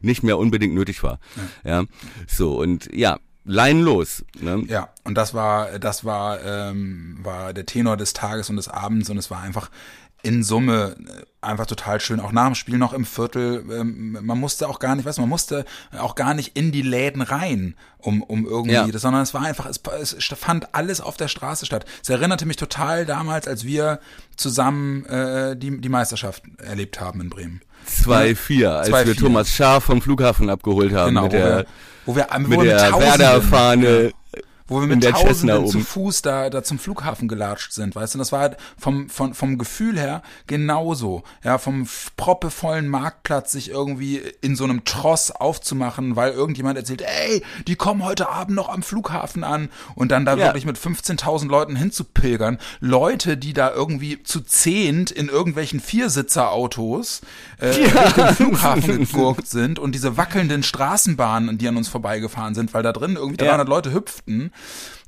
nicht mehr unbedingt nötig war. Ja, ja. so und ja, Leinen los. Ne? Ja, und das war, das war, ähm, war der Tenor des Tages und des Abends und es war einfach in Summe einfach total schön. Auch nach dem Spiel noch im Viertel. Ähm, man musste auch gar nicht, du, man musste auch gar nicht in die Läden rein, um, um irgendwie, ja. das, sondern es war einfach, es, es fand alles auf der Straße statt. Es erinnerte mich total damals, als wir zusammen äh, die, die Meisterschaft erlebt haben in Bremen. 2-4, als 2, wir Thomas Schaaf vom Flughafen abgeholt haben genau, mit der, wo wir, wo wir, mit der Werder-Fahne. Ja wo wir mit Tausenden zu Fuß da, da zum Flughafen gelatscht sind, weißt du, das war halt vom, vom, vom Gefühl her genauso, ja, vom proppevollen Marktplatz sich irgendwie in so einem Tross aufzumachen, weil irgendjemand erzählt, ey, die kommen heute Abend noch am Flughafen an und dann da ja. wirklich mit 15.000 Leuten hinzupilgern, Leute, die da irgendwie zu zehnt in irgendwelchen Viersitzerautos äh, ja. Richtung Flughafen gegurkt sind und diese wackelnden Straßenbahnen, die an uns vorbeigefahren sind, weil da drin irgendwie 300 ja. Leute hüpften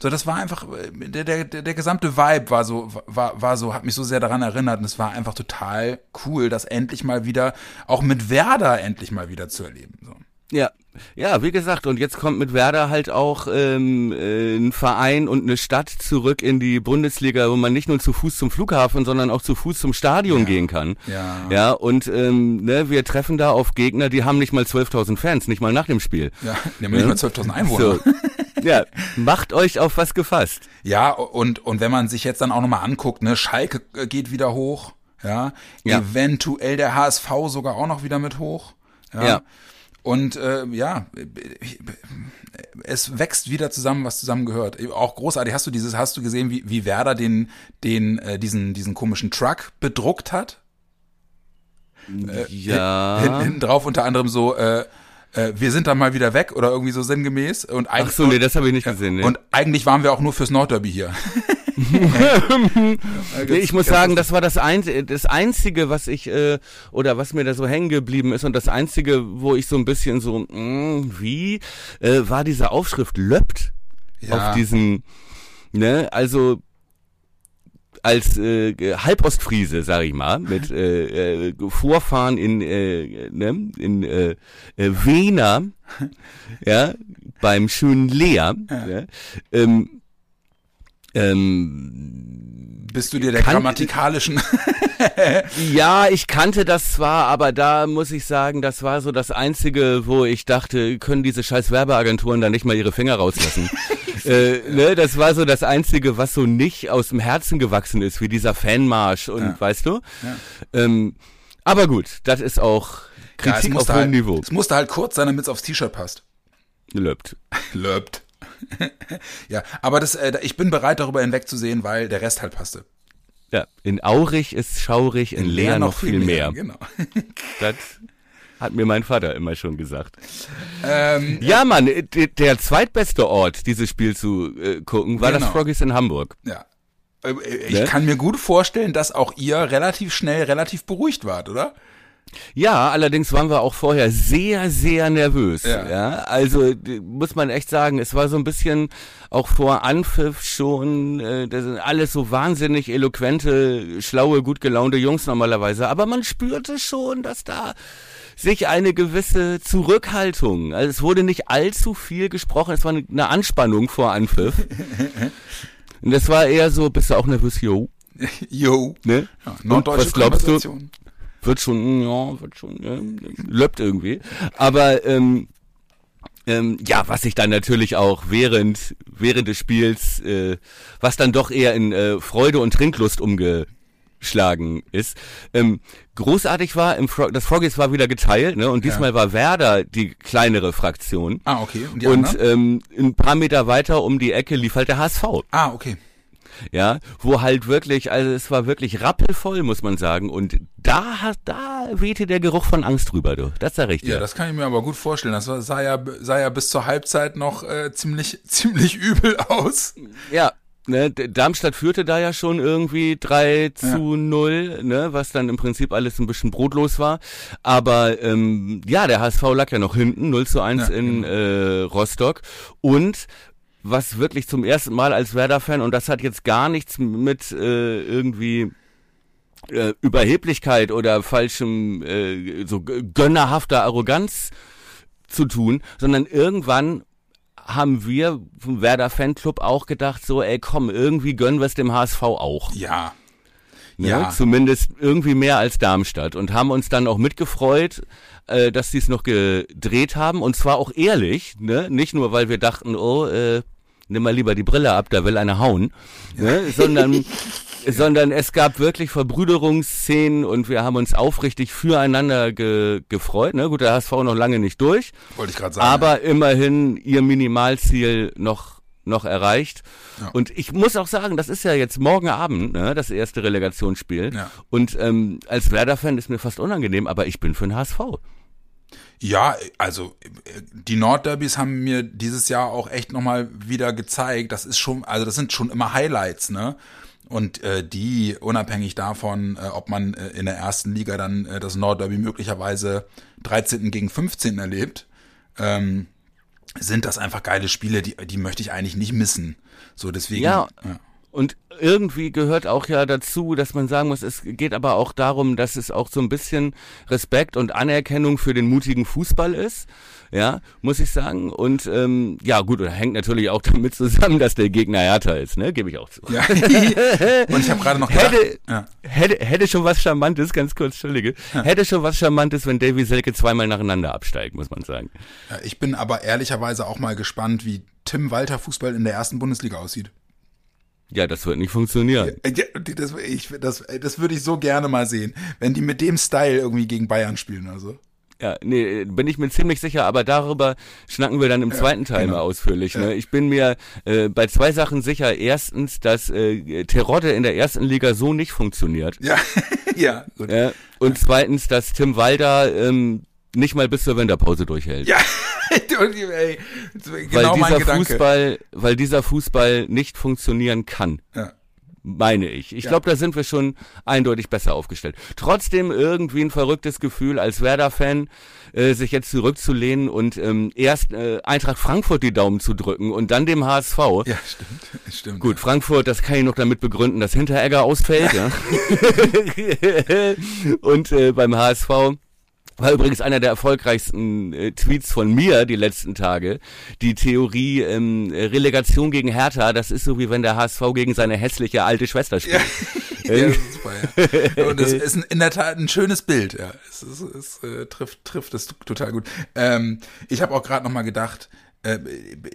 so, das war einfach, der, der, der, gesamte Vibe war so, war, war so, hat mich so sehr daran erinnert und es war einfach total cool, das endlich mal wieder, auch mit Werder endlich mal wieder zu erleben. So. Ja, ja, wie gesagt, und jetzt kommt mit Werder halt auch ähm, äh, ein Verein und eine Stadt zurück in die Bundesliga, wo man nicht nur zu Fuß zum Flughafen, sondern auch zu Fuß zum Stadion ja. gehen kann. Ja. Ja, und ähm, ne, wir treffen da auf Gegner, die haben nicht mal 12.000 Fans, nicht mal nach dem Spiel. Ja, die haben ja? nicht mal 12.000 Einwohner. So. Ja, macht euch auf was gefasst. Ja, und, und wenn man sich jetzt dann auch nochmal anguckt, ne, Schalke äh, geht wieder hoch, ja, ja. eventuell der HSV sogar auch noch wieder mit hoch. Ja. ja. Und äh, ja, es wächst wieder zusammen, was zusammengehört. Auch großartig. Hast du dieses, hast du gesehen, wie, wie Werder den, den, äh, diesen, diesen komischen Truck bedruckt hat? Äh, ja. Hinten, hinten drauf unter anderem so, äh, äh, wir sind dann mal wieder weg oder irgendwie so sinngemäß. Und Ach so, nee, das habe ich nicht gesehen. Nee. Und eigentlich waren wir auch nur fürs Nordderby hier. nee, ich muss sagen, das war das, ein, das Einzige, was ich, äh, oder was mir da so hängen geblieben ist und das Einzige, wo ich so ein bisschen so, mh, hm, wie, äh, war diese Aufschrift Löppt ja. auf diesen, ne, also als äh, Halbostfriese, sag ich mal, mit äh, äh, Vorfahren in äh, ne, in äh, äh, Wiener, ja, beim schönen Lea, ja. ja ähm, Ähm, Bist du dir der Kann- grammatikalischen? ja, ich kannte das zwar, aber da muss ich sagen, das war so das Einzige, wo ich dachte, können diese scheiß Werbeagenturen da nicht mal ihre Finger rauslassen. äh, ne, das war so das Einzige, was so nicht aus dem Herzen gewachsen ist, wie dieser Fanmarsch und Ja. weißt du? Ähm, aber gut, das ist auch Ja, Kritik auf musste hohem halt, Niveau. Es musste halt kurz sein, damit es aufs T-Shirt passt. Löbt. Löbt. ja, aber das, äh, ich bin bereit, darüber hinwegzusehen, weil der Rest halt passte. Ja, in Aurig ist schaurig, in, Leer noch viel mehr. Genau. Das hat mir mein Vater immer schon gesagt. ähm, Ja, Mann, äh, der zweitbeste Ort, dieses Spiel zu äh, gucken, war das Genau. Froggies in Hamburg. ja. Äh, äh, Ich Ne? kann mir gut vorstellen, dass auch ihr relativ schnell relativ beruhigt wart, oder? Ja, allerdings waren wir auch vorher sehr, sehr nervös. Ja. Ja, also muss man echt sagen, es war so ein bisschen auch vor Anpfiff schon, äh, das sind alles so wahnsinnig eloquente, schlaue, gut gelaunte Jungs normalerweise, aber man spürte schon, dass da sich eine gewisse Zurückhaltung, also es wurde nicht allzu viel gesprochen, es war eine- Anspannung vor Anpfiff. Und das war eher so, bist du auch nervös, yo, Jo. ne? Ja, Und was glaubst du? Konversation. wird schon, ja, wird schon, ja, löppt irgendwie. Aber ähm, ähm, ja, was sich dann natürlich auch während während des Spiels, äh, was dann doch eher in äh, Freude und Trinklust umgeschlagen ist. Ähm, großartig war, im Fro das Froggies war wieder geteilt, ne? Und diesmal war Werder die kleinere Fraktion. Ah, okay. Und und ähm, ein paar Meter weiter um die Ecke lief halt der HSV Ah, okay. Ja, wo halt wirklich, also es war wirklich rappelvoll, muss man sagen. Und da hat, da wehte der Geruch von Angst drüber, du. Das sag ich dir. Ja, das kann ich mir aber gut vorstellen. Das war, sah, ja, sah ja bis zur Halbzeit noch äh, ziemlich, ziemlich übel aus. ja. Ne, Darmstadt führte da ja schon irgendwie 3 zu 0, ne, was dann im Prinzip alles ein bisschen brotlos war. Aber ähm, ja, der HSV lag ja noch hinten, 0 zu 1 Ja, in äh, Rostock. Und was wirklich zum ersten Mal als Werder-Fan, und das hat jetzt gar nichts mit äh, irgendwie äh, Überheblichkeit oder falschem, äh, so gönnerhafter Arroganz zu tun, sondern irgendwann haben wir vom Werder Fanclub auch gedacht, so, ey, komm, irgendwie gönnen wir es dem HSV auch. Ja. Ne? Ja. Zumindest irgendwie mehr als Darmstadt und haben uns dann auch mitgefreut, äh, dass sie es noch gedreht haben und zwar auch ehrlich, ne? nicht nur, weil wir dachten, oh, äh, nimm mal lieber die Brille ab, da will einer hauen, ne? sondern sondern es gab wirklich Verbrüderungsszenen und wir haben uns aufrichtig füreinander ge gefreut. Ne? Gut, der HSV noch lange nicht durch, Wollte ich gerade sagen. aber immerhin ihr Minimalziel noch noch erreicht. Ja. Und ich muss auch sagen, das ist ja jetzt morgen Abend, ne, das erste Relegationsspiel. Ja. Und ähm, als Werder-Fan ist mir fast unangenehm, aber ich bin für den HSV. Ja, also die Nordderbys haben mir dieses Jahr auch echt nochmal wieder gezeigt, das ist schon, also das sind schon immer Highlights, ne? Und äh, die, unabhängig davon, äh, ob man äh, in der ersten Liga dann äh, das Nordderby möglicherweise 13. gegen 15 erlebt, ähm, sind das einfach geile Spiele, die, die möchte ich eigentlich nicht missen. So, deswegen. Ja. ja. Und irgendwie gehört auch ja dazu, dass man sagen muss, es geht aber auch darum, dass es auch so ein bisschen Respekt und Anerkennung für den mutigen Fußball ist. Ja, muss ich sagen. Und ähm, ja, gut, und hängt natürlich auch damit zusammen, dass der Gegner härter ist, ne? Gebe ich auch zu. Ja. Und ich habe gerade noch gedacht, Hätte, ja. hätte, hätte schon was Charmantes, ganz kurz, Entschuldige, hätte schon was Charmantes, wenn Davy Selke zweimal nacheinander absteigt, muss man sagen. Ja, Ich bin aber ehrlicherweise auch mal gespannt, wie Tim Walter Fußball in der ersten Bundesliga aussieht. Ja, das wird nicht funktionieren. Äh, ja, Das, ich, das, äh, das würde ich so gerne mal sehen, wenn die mit dem Style irgendwie gegen Bayern spielen. Also. Ja, nee, bin ich mir ziemlich sicher, aber darüber schnacken wir dann im zweiten Teil genau. mal ausführlich. Ne? Ich bin mir äh, bei zwei Sachen sicher. Erstens, dass äh, Terodde in der ersten Liga so nicht funktioniert. Ja, ja. Gut. Ja? Und zweitens, dass Tim Walder ähm, nicht mal bis zur Winterpause durchhält. Ja, ey, weil genau mein dieser. Fußball, weil dieser Fußball nicht funktionieren kann. Ja. Meine ich. Ich Ja. glaube, da sind wir schon eindeutig besser aufgestellt. Trotzdem irgendwie ein verrücktes Gefühl als Werder-Fan, äh, sich jetzt zurückzulehnen und ähm, erst äh, Eintracht Frankfurt die Daumen zu drücken und dann dem HSV. Ja, stimmt. stimmt Gut, Frankfurt, das kann ich noch damit begründen, dass Hinteregger ausfällt. ja. und äh, beim HSV War übrigens einer der erfolgreichsten äh, Tweets von mir die letzten Tage. Die Theorie ähm, Relegation gegen Hertha, das ist so wie wenn der HSV gegen seine hässliche alte Schwester spielt. Ja. ja, das ist super, ja. Und das ist in der Tat ein schönes Bild, ja. Es, es, es äh, trifft, trifft es total gut. Ähm, ich habe auch gerade noch mal gedacht,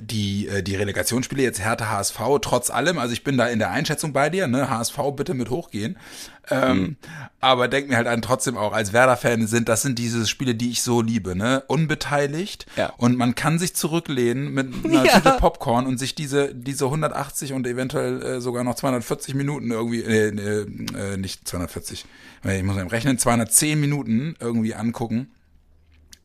die, äh, die Relegationsspiele jetzt Hertha HSV, trotz allem, also ich bin da in der Einschätzung bei dir, ne, HSV bitte mit hochgehen. Ähm, mhm. Aber denk mir halt an trotzdem auch, als Werder-Fan sind, das sind diese Spiele, die ich so liebe, ne? Unbeteiligt. Ja. Und man kann sich zurücklehnen mit einer ja. Tüte Popcorn und sich diese, diese 180 und eventuell äh, sogar noch 240 Minuten irgendwie, äh, äh, nicht 240, ich muss mal rechnen, 210 Minuten irgendwie angucken.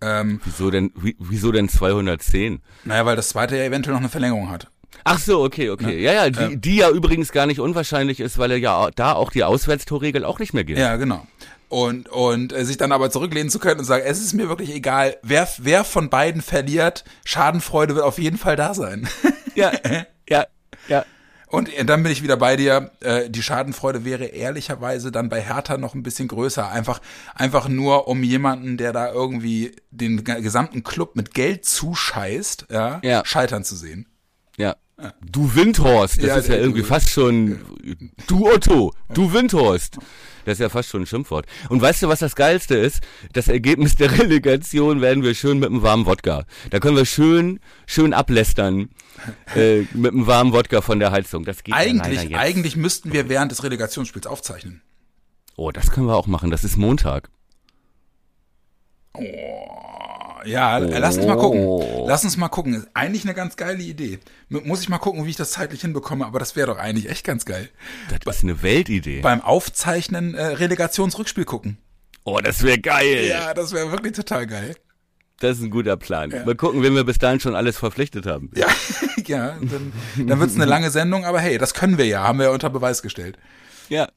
Ähm, wieso denn, wieso denn 210? Naja, weil das zweite ja eventuell noch eine Verlängerung hat. Ach so, okay, okay. Ja, ja, die, ähm, die ja übrigens gar nicht unwahrscheinlich ist, weil er ja da auch die Auswärtstorregel auch nicht mehr gilt. Ja, genau. Und, und äh, sich dann aber zurücklehnen zu können und sagen, es ist mir wirklich egal, wer, wer von beiden verliert, Schadenfreude wird auf jeden Fall da sein. Ja, ja, ja. Und dann bin ich wieder bei dir. Äh, die Schadenfreude wäre ehrlicherweise dann bei Hertha noch ein bisschen größer. Einfach, einfach nur um jemanden, der da irgendwie den gesamten Club mit Geld zuscheißt, ja, ja. scheitern zu sehen. Ja. Du Windhorst, das ja, ist ja irgendwie du, fast schon, du Otto, du Windhorst. Das ist ja fast schon ein Schimpfwort. Und weißt du, was das Geilste ist? Das Ergebnis der Relegation werden wir schön mit einem warmen Wodka. Da können wir schön, schön ablästern äh, mit einem warmen Wodka von der Heizung. Das geht eigentlich, ja eigentlich müssten wir während des Relegationsspiels aufzeichnen. Oh, das können wir auch machen. Das ist Montag. Oh. Ja, oh. lass uns mal gucken. Lass uns mal gucken. Ist eigentlich eine ganz geile Idee. Muss ich mal gucken, wie ich das zeitlich hinbekomme, aber das wäre doch eigentlich echt ganz geil. Das ist eine Weltidee. Beim Aufzeichnen äh, Relegationsrückspiel gucken. Oh, das wäre geil. Ja, das wäre wirklich total geil. Das ist ein guter Plan. Ja. Mal gucken, wen wir bis dahin schon alles verpflichtet haben. Ja, ja dann, dann wird es eine lange Sendung, aber hey, das können wir ja, haben wir ja unter Beweis gestellt. Ja,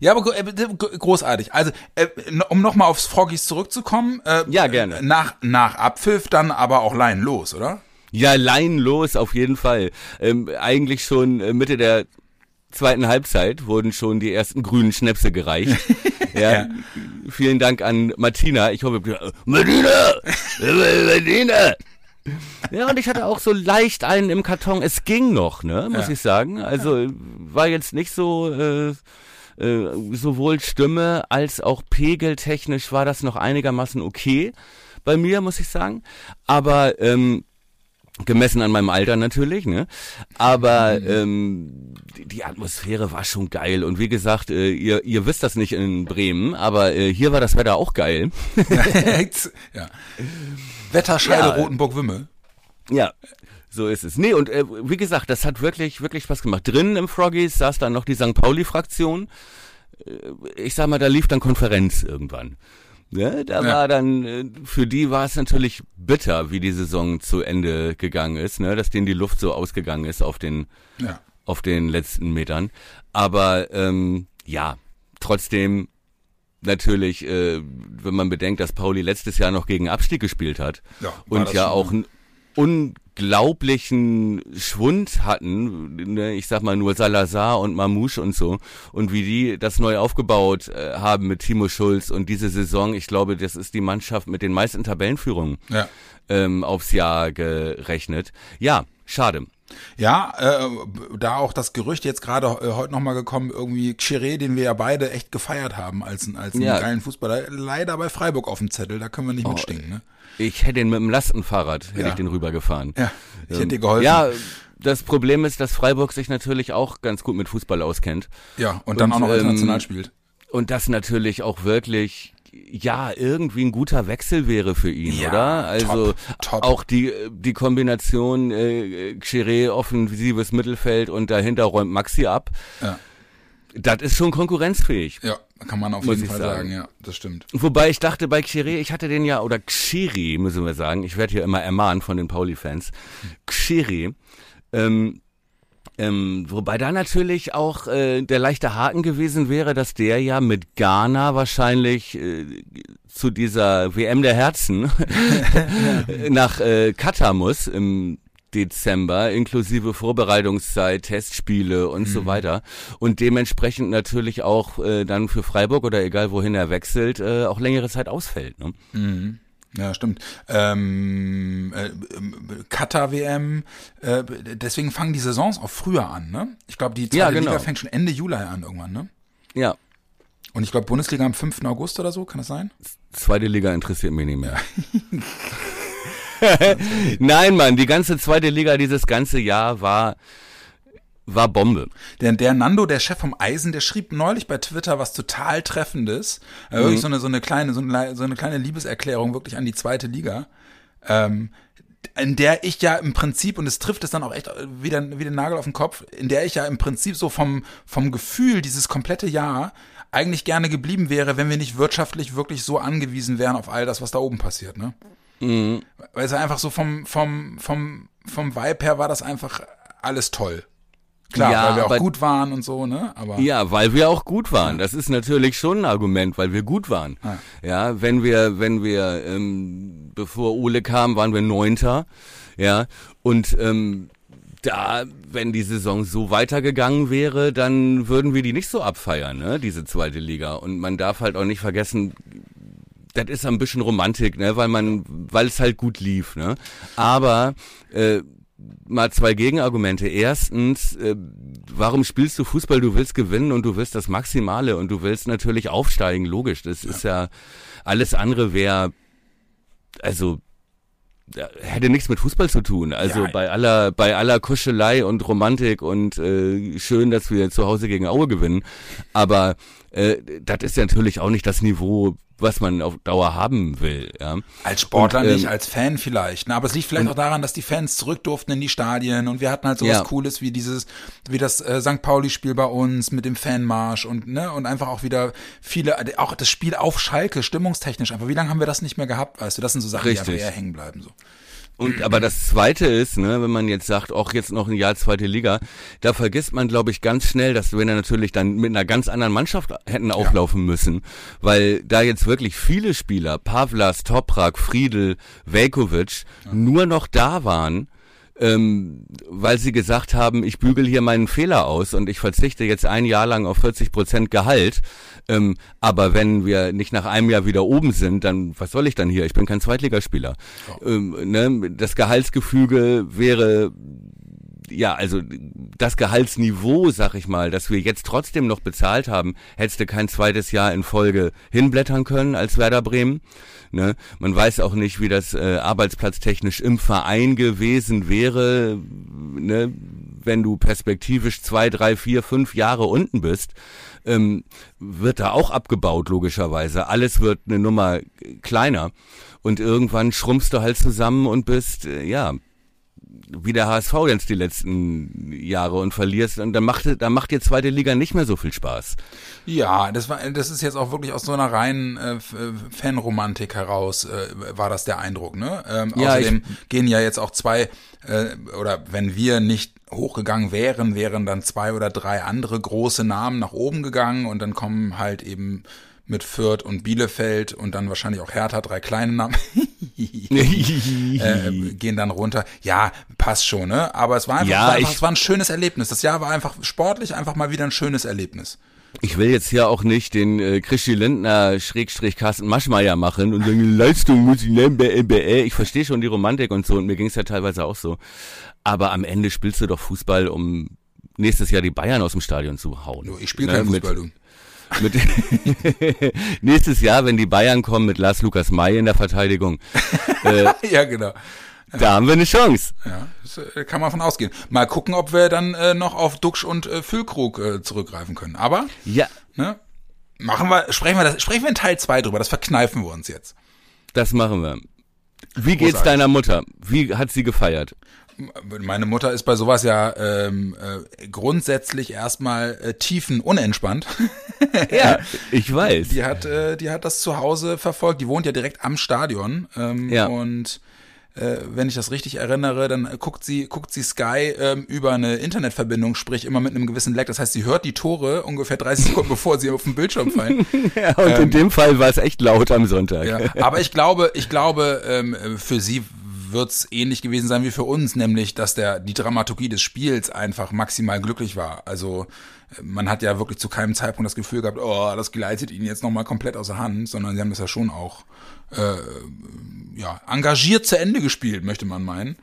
ja, aber äh, großartig. Also, äh, um nochmal aufs Froggies zurückzukommen. Äh, ja, gerne. Nach, nach Abpfiff dann aber auch Leinen los, oder? Ja, Leinen los, auf jeden Fall. Ähm, eigentlich schon Mitte der zweiten Halbzeit wurden schon die ersten grünen Schnäpse gereicht. ja, ja. Vielen Dank an Martina. Ich hoffe, Martina! Martina! Ja, und ich hatte auch so leicht einen im Karton. Es ging noch, ne, muss ja. ich sagen. Also war jetzt nicht so äh, äh, sowohl Stimme als auch pegeltechnisch war das noch einigermaßen okay bei mir, muss ich sagen. Aber ähm, gemessen an meinem Alter natürlich, ne? Aber mhm. ähm, die, Atmosphäre war schon geil und wie gesagt, äh, ihr ihr wisst das nicht in Bremen, aber äh, hier war das Wetter auch geil. ja. Wetterscheide ja. Rotenburg-Wümme. Ja, so ist es. Nee, und äh, wie gesagt, das hat wirklich, wirklich Spaß gemacht. Drinnen im Froggies saß dann noch die St. Pauli-Fraktion. Äh, ich sag mal, da lief dann Konferenz irgendwann. Ja, da ja. war dann, äh, für die war es natürlich bitter, wie die Saison zu Ende gegangen ist, ne, dass denen die Luft so ausgegangen ist auf den, ja. auf den letzten Metern. Aber ähm, ja, trotzdem natürlich, äh, wenn man bedenkt, dass Pauli letztes Jahr noch gegen Abstieg gespielt hat ja, und ja auch unglaublichen Schwund hatten, ne, ich sag mal nur Salazar und Mamouche und so, und wie die das neu aufgebaut äh, haben mit Timo Schulz und diese Saison, ich glaube, das ist die Mannschaft mit den meisten Tabellenführungen ja. ähm, aufs Jahr gerechnet. Ja, schade. Ja, äh, da auch das Gerücht jetzt gerade äh, heute nochmal gekommen, irgendwie Chiré, den wir ja beide echt gefeiert haben als, als einen ja. geilen Fußballer, leider bei Freiburg auf dem Zettel, da können wir nicht oh, mitstinken. Ne? Ich hätte ihn mit dem Lastenfahrrad, hätte ja. ich den rübergefahren. Ja, ich hätte dir geholfen. Ja, das Problem ist, dass Freiburg sich natürlich auch ganz gut mit Fußball auskennt. Ja, und dann und, auch noch ähm, international spielt. Und das natürlich auch wirklich ja, irgendwie ein guter Wechsel wäre für ihn, ja, oder? Also top, top. auch die die Kombination äh, Chiré offensives Mittelfeld und dahinter räumt Maxi ab. Ja. Das ist schon konkurrenzfähig. Ja, kann man auf jeden Fall sagen. sagen. ja, das stimmt. Wobei ich dachte bei Xiri, ich hatte den ja, oder Xiri, müssen wir sagen, ich werde hier immer ermahnt von den Pauli-Fans. Xiri, ähm, ähm, wobei da natürlich auch äh, der leichte Haken gewesen wäre, dass der ja mit Ghana wahrscheinlich äh, zu dieser WM der Herzen nach äh, Katar muss im Dezember, inklusive Vorbereitungszeit, Testspiele und mhm. so weiter. Und dementsprechend natürlich auch äh, dann für Freiburg oder egal wohin er wechselt, äh, auch längere Zeit ausfällt. Ne? Mhm. Ja, stimmt. Ähm, äh, Katar-WM, äh, deswegen fangen die Saisons auch früher an, ne? Ich glaube, die zweite ja, genau. Liga fängt schon Ende Juli an irgendwann, ne? Ja. Und ich glaube, Bundesliga am 5. August oder so, kann das sein? Zweite Liga interessiert mich nicht mehr. Nein, Mann, die ganze zweite Liga dieses ganze Jahr war war Bombe. Der, der Nando, der Chef vom Eisen, der schrieb neulich bei Twitter was total Treffendes. Äh, mhm. Wirklich so eine, so eine kleine, so eine, so eine kleine Liebeserklärung wirklich an die zweite Liga. Ähm, in der ich ja im Prinzip, und es trifft es dann auch echt wieder wie den Nagel auf den Kopf, in der ich ja im Prinzip so vom, vom Gefühl dieses komplette Jahr eigentlich gerne geblieben wäre, wenn wir nicht wirtschaftlich wirklich so angewiesen wären auf all das, was da oben passiert, ne? Mhm. Weil es einfach so vom, vom, vom, vom Vibe her war das einfach alles toll. Klar, ja, weil wir auch gut waren und so, ne? Aber ja, weil wir auch gut waren. Das ist natürlich schon ein Argument, weil wir gut waren. Ja, ja wenn wir, wenn wir, ähm, bevor Ole kam, waren wir Neunter, ja, und ähm, da, wenn die Saison so weitergegangen wäre, dann würden wir die nicht so abfeiern, ne? Diese zweite Liga. Und man darf halt auch nicht vergessen, das ist ein bisschen Romantik, ne, weil man, weil es halt gut lief, ne. Aber äh, mal zwei Gegenargumente. Erstens, äh, warum spielst du Fußball? Du willst gewinnen und du willst das Maximale und du willst natürlich aufsteigen, logisch. Das ja. ist ja alles andere wäre, also hätte nichts mit Fußball zu tun. Also ja. bei aller bei aller Kuschelei und Romantik und äh, schön, dass wir zu Hause gegen Aue gewinnen, aber äh, das ist ja natürlich auch nicht das Niveau, was man auf Dauer haben will. Ja. Als Sportler und, ähm, nicht, als Fan vielleicht. Ne? Aber es liegt vielleicht und, auch daran, dass die Fans zurück durften in die Stadien und wir hatten halt so ja. was Cooles wie dieses, wie das äh, St. Pauli-Spiel bei uns mit dem Fanmarsch und ne und einfach auch wieder viele, auch das Spiel auf Schalke, stimmungstechnisch einfach. Wie lange haben wir das nicht mehr gehabt? Weißt du, das sind so Sachen, Richtig. die einfach eher hängen bleiben. So. Und aber das Zweite ist, ne, wenn man jetzt sagt, auch jetzt noch ein Jahr zweite Liga, da vergisst man, glaube ich, ganz schnell, dass wir natürlich dann mit einer ganz anderen Mannschaft hätten auflaufen ja. müssen, weil da jetzt wirklich viele Spieler, Pavlas, Toprak, Friedel, Velkovic, ja. nur noch da waren ähm, weil sie gesagt haben, ich bügel hier meinen Fehler aus und ich verzichte jetzt ein Jahr lang auf 40 Prozent Gehalt. Ähm, aber wenn wir nicht nach einem Jahr wieder oben sind, dann was soll ich dann hier? Ich bin kein Zweitligaspieler. Oh. Ähm, ne? Das Gehaltsgefüge wäre ja, also das Gehaltsniveau, sag ich mal, das wir jetzt trotzdem noch bezahlt haben, hättest du kein zweites Jahr in Folge hinblättern können als Werder Bremen. Ne? Man weiß auch nicht, wie das äh, arbeitsplatztechnisch im Verein gewesen wäre, ne? wenn du perspektivisch zwei, drei, vier, fünf Jahre unten bist. Ähm, wird da auch abgebaut, logischerweise. Alles wird eine Nummer kleiner. Und irgendwann schrumpfst du halt zusammen und bist, äh, ja, wie der HSV jetzt die letzten Jahre und verlierst, und dann macht, dann macht dir zweite Liga nicht mehr so viel Spaß. Ja, das war, das ist jetzt auch wirklich aus so einer reinen äh, Fanromantik heraus, äh, war das der Eindruck, ne? Ähm, ja, außerdem gehen ja jetzt auch zwei, äh, oder wenn wir nicht hochgegangen wären, wären dann zwei oder drei andere große Namen nach oben gegangen und dann kommen halt eben mit Fürth und Bielefeld und dann wahrscheinlich auch Hertha, drei kleine Namen, äh, gehen dann runter. Ja, passt schon, ne? Aber es war einfach, ja, war einfach es war ein schönes Erlebnis. Das Jahr war einfach sportlich einfach mal wieder ein schönes Erlebnis. Ich will jetzt hier auch nicht den äh, Christi Lindner Schrägstrich Carsten Maschmeyer machen und sagen, Leistung muss ich nehmen, bäh. Ich verstehe schon die Romantik und so und mir ging es ja teilweise auch so. Aber am Ende spielst du doch Fußball, um nächstes Jahr die Bayern aus dem Stadion zu hauen. Ich spiele ne? kein Fußball, du. Nächstes Jahr, wenn die Bayern kommen mit Lars Lukas May in der Verteidigung. Äh, ja, genau. Da haben wir eine Chance. Ja, das äh, kann man von ausgehen. Mal gucken, ob wir dann äh, noch auf Duxch und äh, Füllkrug äh, zurückgreifen können. Aber ja. ne, machen wir, sprechen wir das, sprechen wir in Teil 2 drüber, das verkneifen wir uns jetzt. Das machen wir. Wie geht's Großartig. deiner Mutter? Wie hat sie gefeiert? Meine Mutter ist bei sowas ja ähm, äh, grundsätzlich erstmal äh, tiefen unentspannt. ja, ich weiß. Die hat, äh, die hat das zu Hause verfolgt. Die wohnt ja direkt am Stadion ähm, ja. und äh, wenn ich das richtig erinnere, dann guckt sie, guckt sie Sky ähm, über eine Internetverbindung, sprich immer mit einem gewissen Lag. Das heißt, sie hört die Tore ungefähr 30 Sekunden, bevor sie auf den Bildschirm fallen. ja, und ähm, in dem Fall war es echt laut am Sonntag. Ja, aber ich glaube, ich glaube, ähm, für sie wird's ähnlich gewesen sein wie für uns, nämlich, dass der, die Dramaturgie des Spiels einfach maximal glücklich war. Also, man hat ja wirklich zu keinem Zeitpunkt das Gefühl gehabt, oh, das gleitet ihnen jetzt nochmal komplett außer Hand, sondern sie haben das ja schon auch äh, ja, engagiert zu Ende gespielt, möchte man meinen.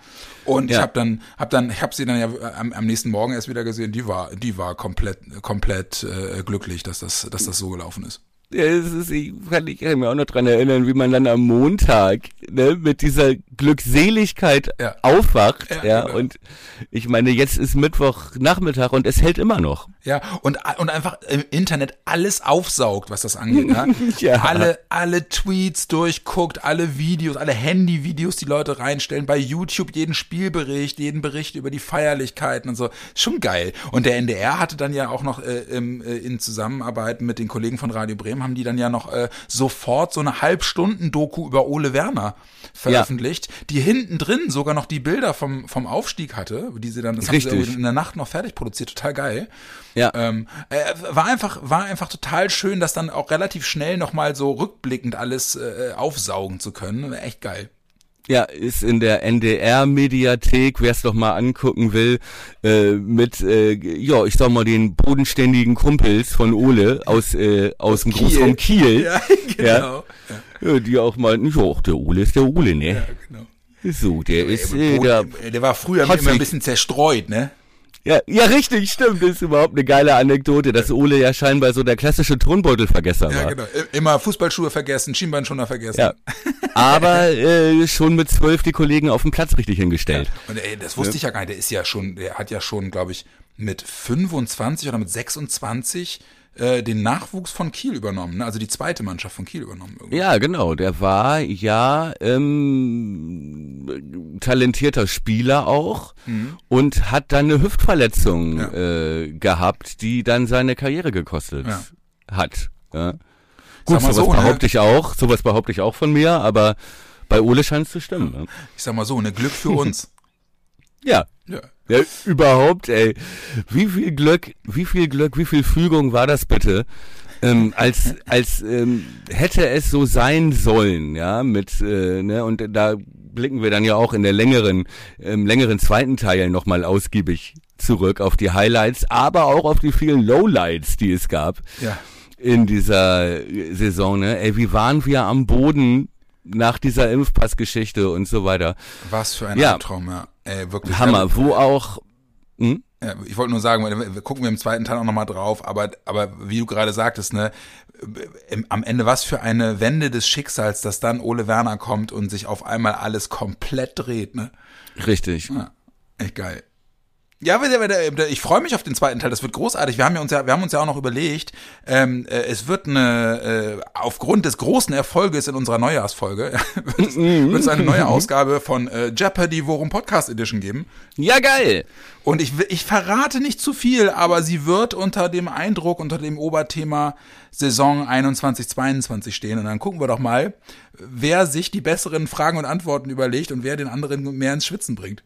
Und ja. ich habe dann, hab dann, ich habe sie dann ja am, am, nächsten Morgen erst wieder gesehen. Die war, die war komplett, komplett äh, glücklich, dass das, dass das so gelaufen ist. Ja, das ist, ich kann, ich kann mich auch noch dran erinnern, wie man dann am Montag ne, mit dieser Glückseligkeit ja. aufwacht. Ja, ja genau. und ich meine, jetzt ist Mittwochnachmittag und es hält immer noch. Ja, und, und einfach im Internet alles aufsaugt, was das angeht. Ne? ja. Alle, alle Tweets durchguckt, alle Videos, alle Handyvideos, die Leute reinstellen, bei YouTube jeden Spielbericht, jeden Bericht über die Feierlichkeiten und so. Schon geil. Und der NDR hatte dann ja auch noch äh, im, äh, in Zusammenarbeit mit den Kollegen von Radio Bremen haben die dann ja noch äh, sofort so eine Halbstunden-Doku über Ole Werner veröffentlicht, ja. die hinten drin sogar noch die Bilder vom, vom Aufstieg hatte, die sie dann das haben sie in der Nacht noch fertig produziert, total geil. Ja. Ähm, äh, war einfach, war einfach total schön, das dann auch relativ schnell nochmal so rückblickend alles äh, aufsaugen zu können. Echt geil. Ja, ist in der NDR-Mediathek, wer es doch mal angucken will, äh, mit, äh, ja, ich sag mal, den bodenständigen Kumpels von Ole aus, äh, aus dem Großraum Kiel. Ja, genau. Ja, ja. die auch meinten, ja, der Ole ist der Ole, ne? Ja, genau. So, der ist, äh, der, der war früher immer ein bisschen zerstreut, ne? Ja, ja, richtig, stimmt. Das ist überhaupt eine geile Anekdote, dass Ole ja scheinbar so der klassische Turnbeutelvergesser war. Ja, genau. Immer Fußballschuhe vergessen, Schienbeinschoner vergessen. Ja. Aber äh, schon mit zwölf die Kollegen auf dem Platz richtig hingestellt. Ja. Und ey, das wusste ich ja gar nicht. Der ist ja schon, der hat ja schon, glaube ich, mit 25 oder mit 26 äh, den Nachwuchs von Kiel übernommen, ne? also die zweite Mannschaft von Kiel übernommen. Irgendwie. Ja, genau. Der war ja ähm, talentierter Spieler auch mhm. und hat dann eine Hüftverletzung ja. äh, gehabt, die dann seine Karriere gekostet ja. hat. Ja. Gut, sowas so, ne? behaupte ich auch, sowas behaupte ich auch von mir, aber bei Ole scheint es zu stimmen. Ne? Ich sag mal so, ne Glück für uns. ja. Ja. Überhaupt, ey. Wie viel Glück, wie viel Glück, wie viel Fügung war das bitte? Ähm, als als ähm, hätte es so sein sollen, ja, mit äh, ne und da blicken wir dann ja auch in der längeren ähm, längeren zweiten Teil nochmal ausgiebig zurück auf die Highlights, aber auch auf die vielen Lowlights, die es gab ja. in dieser Saison. Ne? Ey, wie waren wir am Boden nach dieser Impfpassgeschichte und so weiter? Was für ein ja. Traum, ja. Ey, wirklich. Hammer, wo auch. Hm? Ja, ich wollte nur sagen, wir gucken wir im zweiten Teil auch nochmal drauf, aber, aber wie du gerade sagtest, ne, im, am Ende was für eine Wende des Schicksals, dass dann Ole Werner kommt und sich auf einmal alles komplett dreht, ne? Richtig. Ja, echt geil. Ja, ich freue mich auf den zweiten Teil. Das wird großartig. Wir haben ja uns ja, wir haben uns ja auch noch überlegt, ähm, äh, es wird eine äh, aufgrund des großen Erfolges in unserer Neujahrsfolge wird, es, wird es eine neue Ausgabe von äh, Jeopardy Worum Podcast Edition geben. Ja geil. Und ich ich verrate nicht zu viel, aber sie wird unter dem Eindruck unter dem Oberthema Saison 21/22 stehen. Und dann gucken wir doch mal, wer sich die besseren Fragen und Antworten überlegt und wer den anderen mehr ins Schwitzen bringt.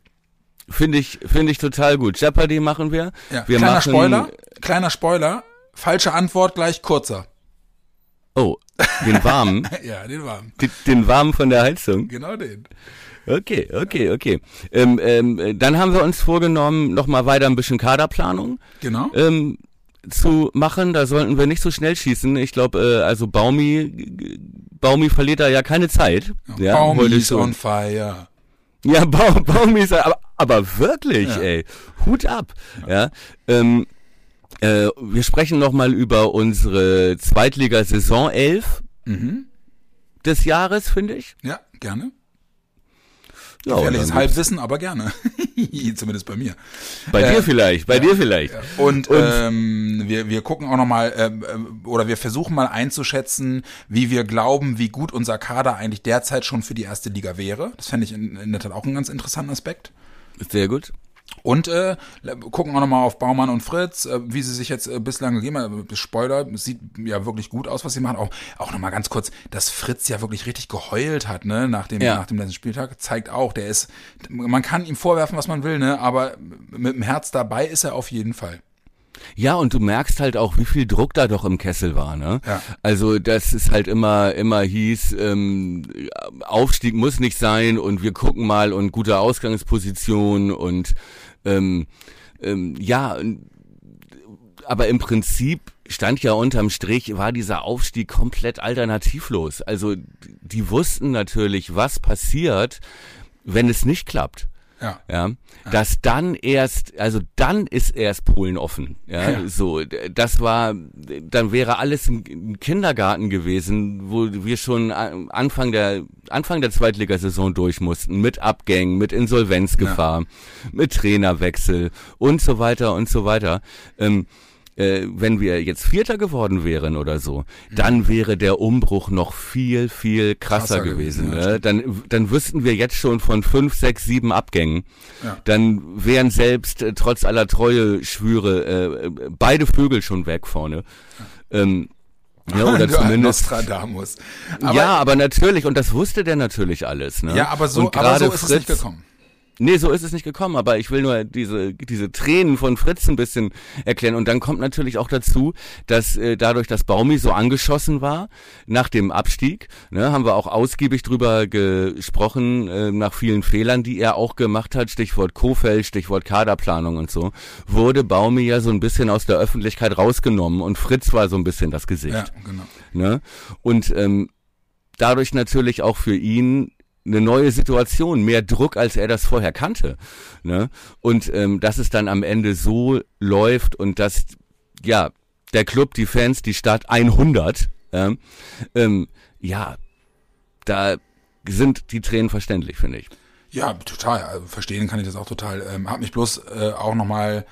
Finde ich, finde ich total gut. Jeopardy machen wir. Ja. wir kleiner machen, Spoiler, kleiner Spoiler. Falsche Antwort gleich kurzer. Oh, den warmen? ja, den warmen. Den, den warmen von der Heizung? Genau den. Okay, okay, okay. Ähm, ähm, dann haben wir uns vorgenommen, nochmal weiter ein bisschen Kaderplanung. Genau. Ähm, zu machen, da sollten wir nicht so schnell schießen. Ich glaube, äh, also Baumi, Baumi verliert da ja keine Zeit. Ja, Baumi ist so. on fire. Ja, ba Baumi ist, aber, aber wirklich, ja. ey, Hut ab. Ja, ja ähm, äh, wir sprechen nochmal über unsere Zweitliga-Saison 11 mhm. des Jahres, finde ich. Ja, gerne. Ja, Gefährliches Halbwissen, aber gerne. Zumindest bei mir. Bei äh, dir vielleicht, bei ja, dir vielleicht. Und, Und ähm, wir, wir gucken auch nochmal, äh, oder wir versuchen mal einzuschätzen, wie wir glauben, wie gut unser Kader eigentlich derzeit schon für die erste Liga wäre. Das fände ich in, in der Tat auch einen ganz interessanten Aspekt. Sehr gut. Und äh, gucken auch nochmal auf Baumann und Fritz, äh, wie sie sich jetzt äh, bislang gegeben haben. Spoiler, sieht ja wirklich gut aus, was sie machen. Auch, auch nochmal ganz kurz, dass Fritz ja wirklich richtig geheult hat, ne, nach dem, ja. nach dem letzten Spieltag, zeigt auch, der ist, man kann ihm vorwerfen, was man will, ne, aber mit dem Herz dabei ist er auf jeden Fall. Ja, und du merkst halt auch, wie viel Druck da doch im Kessel war, ne? Ja. Also, dass es halt immer, immer hieß, ähm, Aufstieg muss nicht sein und wir gucken mal und gute Ausgangsposition und ähm, ähm, ja, aber im Prinzip stand ja unterm Strich, war dieser Aufstieg komplett alternativlos. Also die wussten natürlich, was passiert, wenn es nicht klappt. Ja. Ja, dass dann erst, also dann ist erst Polen offen. Ja, Ja. so, das war, dann wäre alles im Kindergarten gewesen, wo wir schon Anfang der, Anfang der Zweitligasaison durch mussten, mit Abgängen, mit Insolvenzgefahr, mit Trainerwechsel und so weiter und so weiter. Ähm, äh, wenn wir jetzt Vierter geworden wären oder so, dann wäre der Umbruch noch viel, viel krasser, Krasser gewesen. gewesen, ne? dann, dann wüssten wir jetzt schon von fünf, sechs, sieben Abgängen. Ja. Dann wären selbst äh, trotz aller Treue-Schwüre äh, äh, beide Vögel schon weg vorne. Ähm, ja, oder Du zumindest. Nostradamus. Aber, ja, aber natürlich, und das wusste der natürlich alles. Ne? ja, aber so, aber so gerade ist es nicht Fritz- gekommen. Nee, so ist es nicht gekommen, aber ich will nur diese, diese Tränen von Fritz ein bisschen erklären. Und dann kommt natürlich auch dazu, dass äh, dadurch, dass Baumi so angeschossen war nach dem Abstieg, ne, haben wir auch ausgiebig drüber gesprochen, äh, nach vielen Fehlern, die er auch gemacht hat, Stichwort Kofeld, Stichwort Kaderplanung und so, wurde Baumi ja so ein bisschen aus der Öffentlichkeit rausgenommen und Fritz war so ein bisschen das Gesicht. Ja, genau. Ne? Und ähm, dadurch natürlich auch für ihn eine neue Situation, mehr Druck, als er das vorher kannte. Ne? Und ähm, dass es dann am Ende so läuft und dass ja der Club, die Fans, die Stadt 100, ja, ähm, ja, da sind die Tränen verständlich, finde ich. Ja, total. Also verstehen kann ich das auch total. Ähm, hab mich bloß äh, auch nochmal,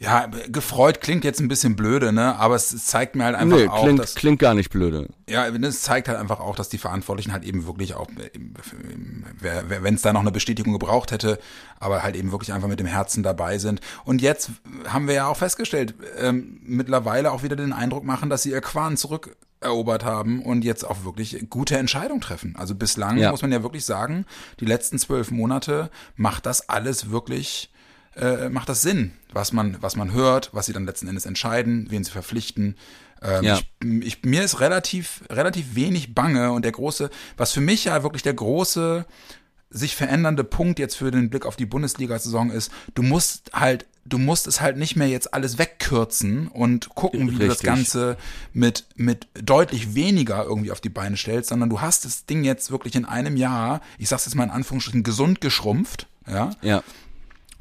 ja, gefreut klingt jetzt ein bisschen blöde, ne? Aber es, zeigt mir halt einfach Nee, auch, klingt, dass, klingt gar nicht blöde. ja, es zeigt halt einfach auch, dass die Verantwortlichen halt eben wirklich auch, wenn es da noch eine Bestätigung gebraucht hätte, aber halt eben wirklich einfach mit dem Herzen dabei sind. Und jetzt haben wir ja auch festgestellt, ähm, mittlerweile auch wieder den Eindruck machen, dass sie ihr Quan zurückerobert haben und jetzt auch wirklich gute Entscheidungen treffen. Also bislang Ja. muss man ja wirklich sagen, die letzten zwölf Monate macht das alles wirklich äh, macht das Sinn, was man, was man hört, was sie dann letzten Endes entscheiden, wen sie verpflichten. Ähm, Ja. ich, ich, mir ist relativ, relativ wenig bange und der große, was für mich ja wirklich der große sich verändernde Punkt jetzt für den Blick auf die Bundesliga-Saison ist, du musst halt, du musst es halt nicht mehr jetzt alles wegkürzen und gucken, wie du das Richtig. Ganze mit, mit deutlich weniger irgendwie auf die Beine stellst, sondern du hast das Ding jetzt wirklich in einem Jahr, ich sag's jetzt mal in Anführungsstrichen, gesund geschrumpft, ja, Ja.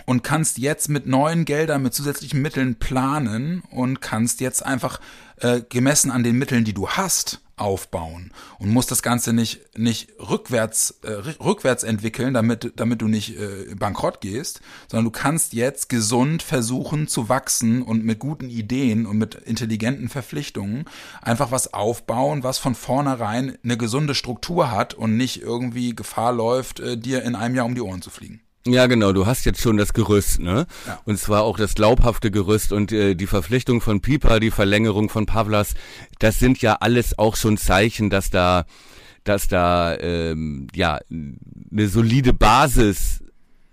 Und kannst jetzt mit neuen Geldern, mit zusätzlichen Mitteln planen und kannst jetzt einfach äh, gemessen an den Mitteln, die du hast, aufbauen und musst das Ganze nicht nicht rückwärts äh, rück- rückwärts entwickeln, damit damit du nicht äh, bankrott gehst, sondern du kannst jetzt gesund versuchen zu wachsen und mit guten Ideen und mit intelligenten Verpflichtungen einfach was aufbauen, was von vornherein eine gesunde Struktur hat und nicht irgendwie Gefahr läuft, äh, dir in einem Jahr um die Ohren zu fliegen. Ja, genau, du hast jetzt schon das Gerüst, ne? Ja. Und zwar auch das glaubhafte Gerüst und äh, die Verpflichtung von Pieper, die Verlängerung von Pavlas, das sind ja alles auch schon Zeichen, dass da, dass da ähm, ja eine solide Basis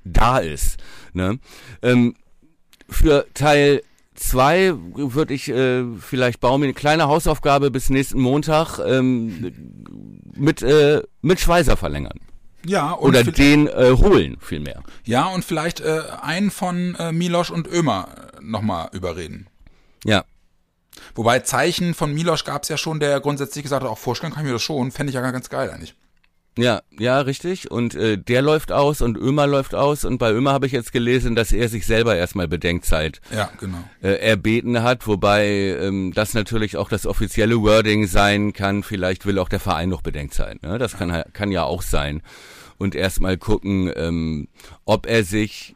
da ist. Ne? Ähm, für Teil zwei würde ich äh, vielleicht Baumi eine kleine Hausaufgabe bis nächsten Montag ähm, mit, äh, mit Schweizer verlängern. Ja, und Oder den äh, holen vielmehr. Ja, und vielleicht äh, einen von äh, Milosch und Ömer nochmal überreden. Ja. Wobei Zeichen von Milosch gab's ja schon, der grundsätzlich gesagt hat, auch vorstellen kann ich mir das schon, fände ich ja ganz geil eigentlich. Ja, ja, richtig. Und äh, der läuft aus und Ömer läuft aus. Und bei Ömer habe ich jetzt gelesen, dass er sich selber erstmal Bedenkzeit Ja, genau. äh, erbeten hat, wobei ähm, das natürlich auch das offizielle Wording sein kann. Vielleicht will auch der Verein noch Bedenkzeit. Ne? Das kann, kann ja auch sein. Und erstmal gucken, ähm, ob er sich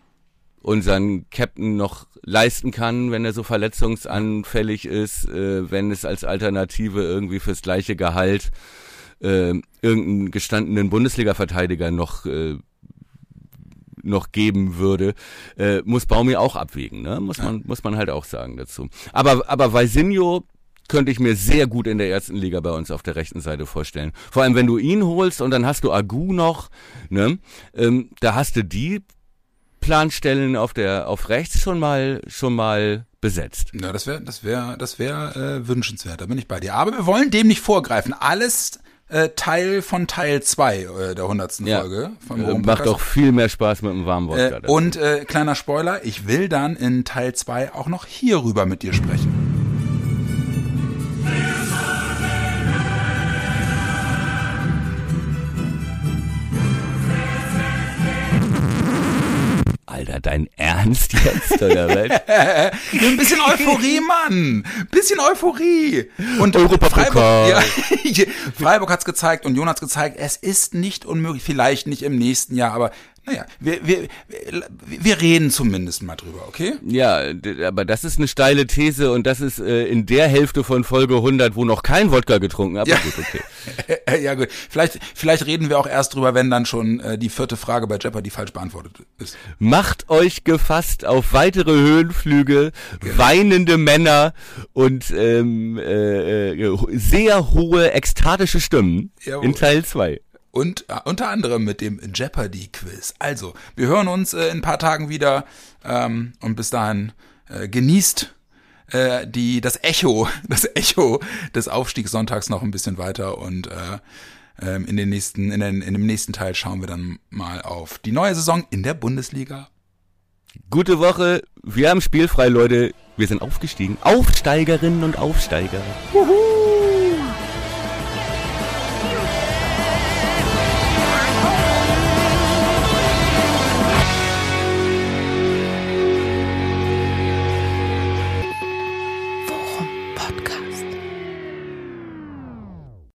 unseren Captain noch leisten kann, wenn er so verletzungsanfällig ist, äh, wenn es als Alternative irgendwie fürs gleiche Gehalt äh, irgendeinen gestandenen Bundesliga-Verteidiger noch äh, noch geben würde, äh, muss Baumi auch abwägen, ne? Muss man muss man halt auch sagen dazu. Aber aber Valsinho könnte ich mir sehr gut in der ersten Liga bei uns auf der rechten Seite vorstellen. Vor allem wenn du ihn holst und dann hast du Agu noch, ne? Ähm, da hast du die Planstellen auf der auf rechts schon mal schon mal besetzt. Ja, das wäre das wäre das wäre äh, wünschenswert. Da bin ich bei dir. Aber wir wollen dem nicht vorgreifen. Alles äh, Teil von Teil 2 äh, der hundertsten Ja. Folge. Vom Äh, macht auch viel mehr Spaß mit dem warmen Wodka. Äh, und äh, kleiner Spoiler, ich will dann in Teil 2 auch noch hierüber mit dir sprechen. Alter, dein Ernst jetzt oder was? Ein bisschen Euphorie, Mann. Bisschen Euphorie. Und Europapokal. Freiburg, ja, Freiburg hat's gezeigt und Jon hat's gezeigt. Es ist nicht unmöglich, vielleicht nicht im nächsten Jahr, aber naja, wir, wir, wir, reden zumindest mal drüber, okay? Ja, aber das ist eine steile These und das ist äh, in der Hälfte von Folge 100, wo noch kein Wodka getrunken, aber Ja. gut, okay. ja, gut. Vielleicht, vielleicht reden wir auch erst drüber, wenn dann schon äh, die vierte Frage bei Jeopardy falsch beantwortet ist. Macht euch gefasst auf weitere Höhenflüge, Genau. weinende Männer und ähm, äh, äh, sehr hohe ekstatische Stimmen Jawohl. in Teil 2. Und äh, unter anderem mit dem Jeopardy-Quiz. Also, wir hören uns äh, in ein paar Tagen wieder ähm, und bis dahin äh, genießt äh, die, das Echo, das Echo des Aufstiegssonntags noch ein bisschen weiter und äh, ähm, in, den nächsten, in, den, in dem nächsten Teil schauen wir dann mal auf die neue Saison in der Bundesliga. Gute Woche, wir haben spielfrei, Leute. Wir sind aufgestiegen. Aufsteigerinnen und Aufsteiger. Wuhu!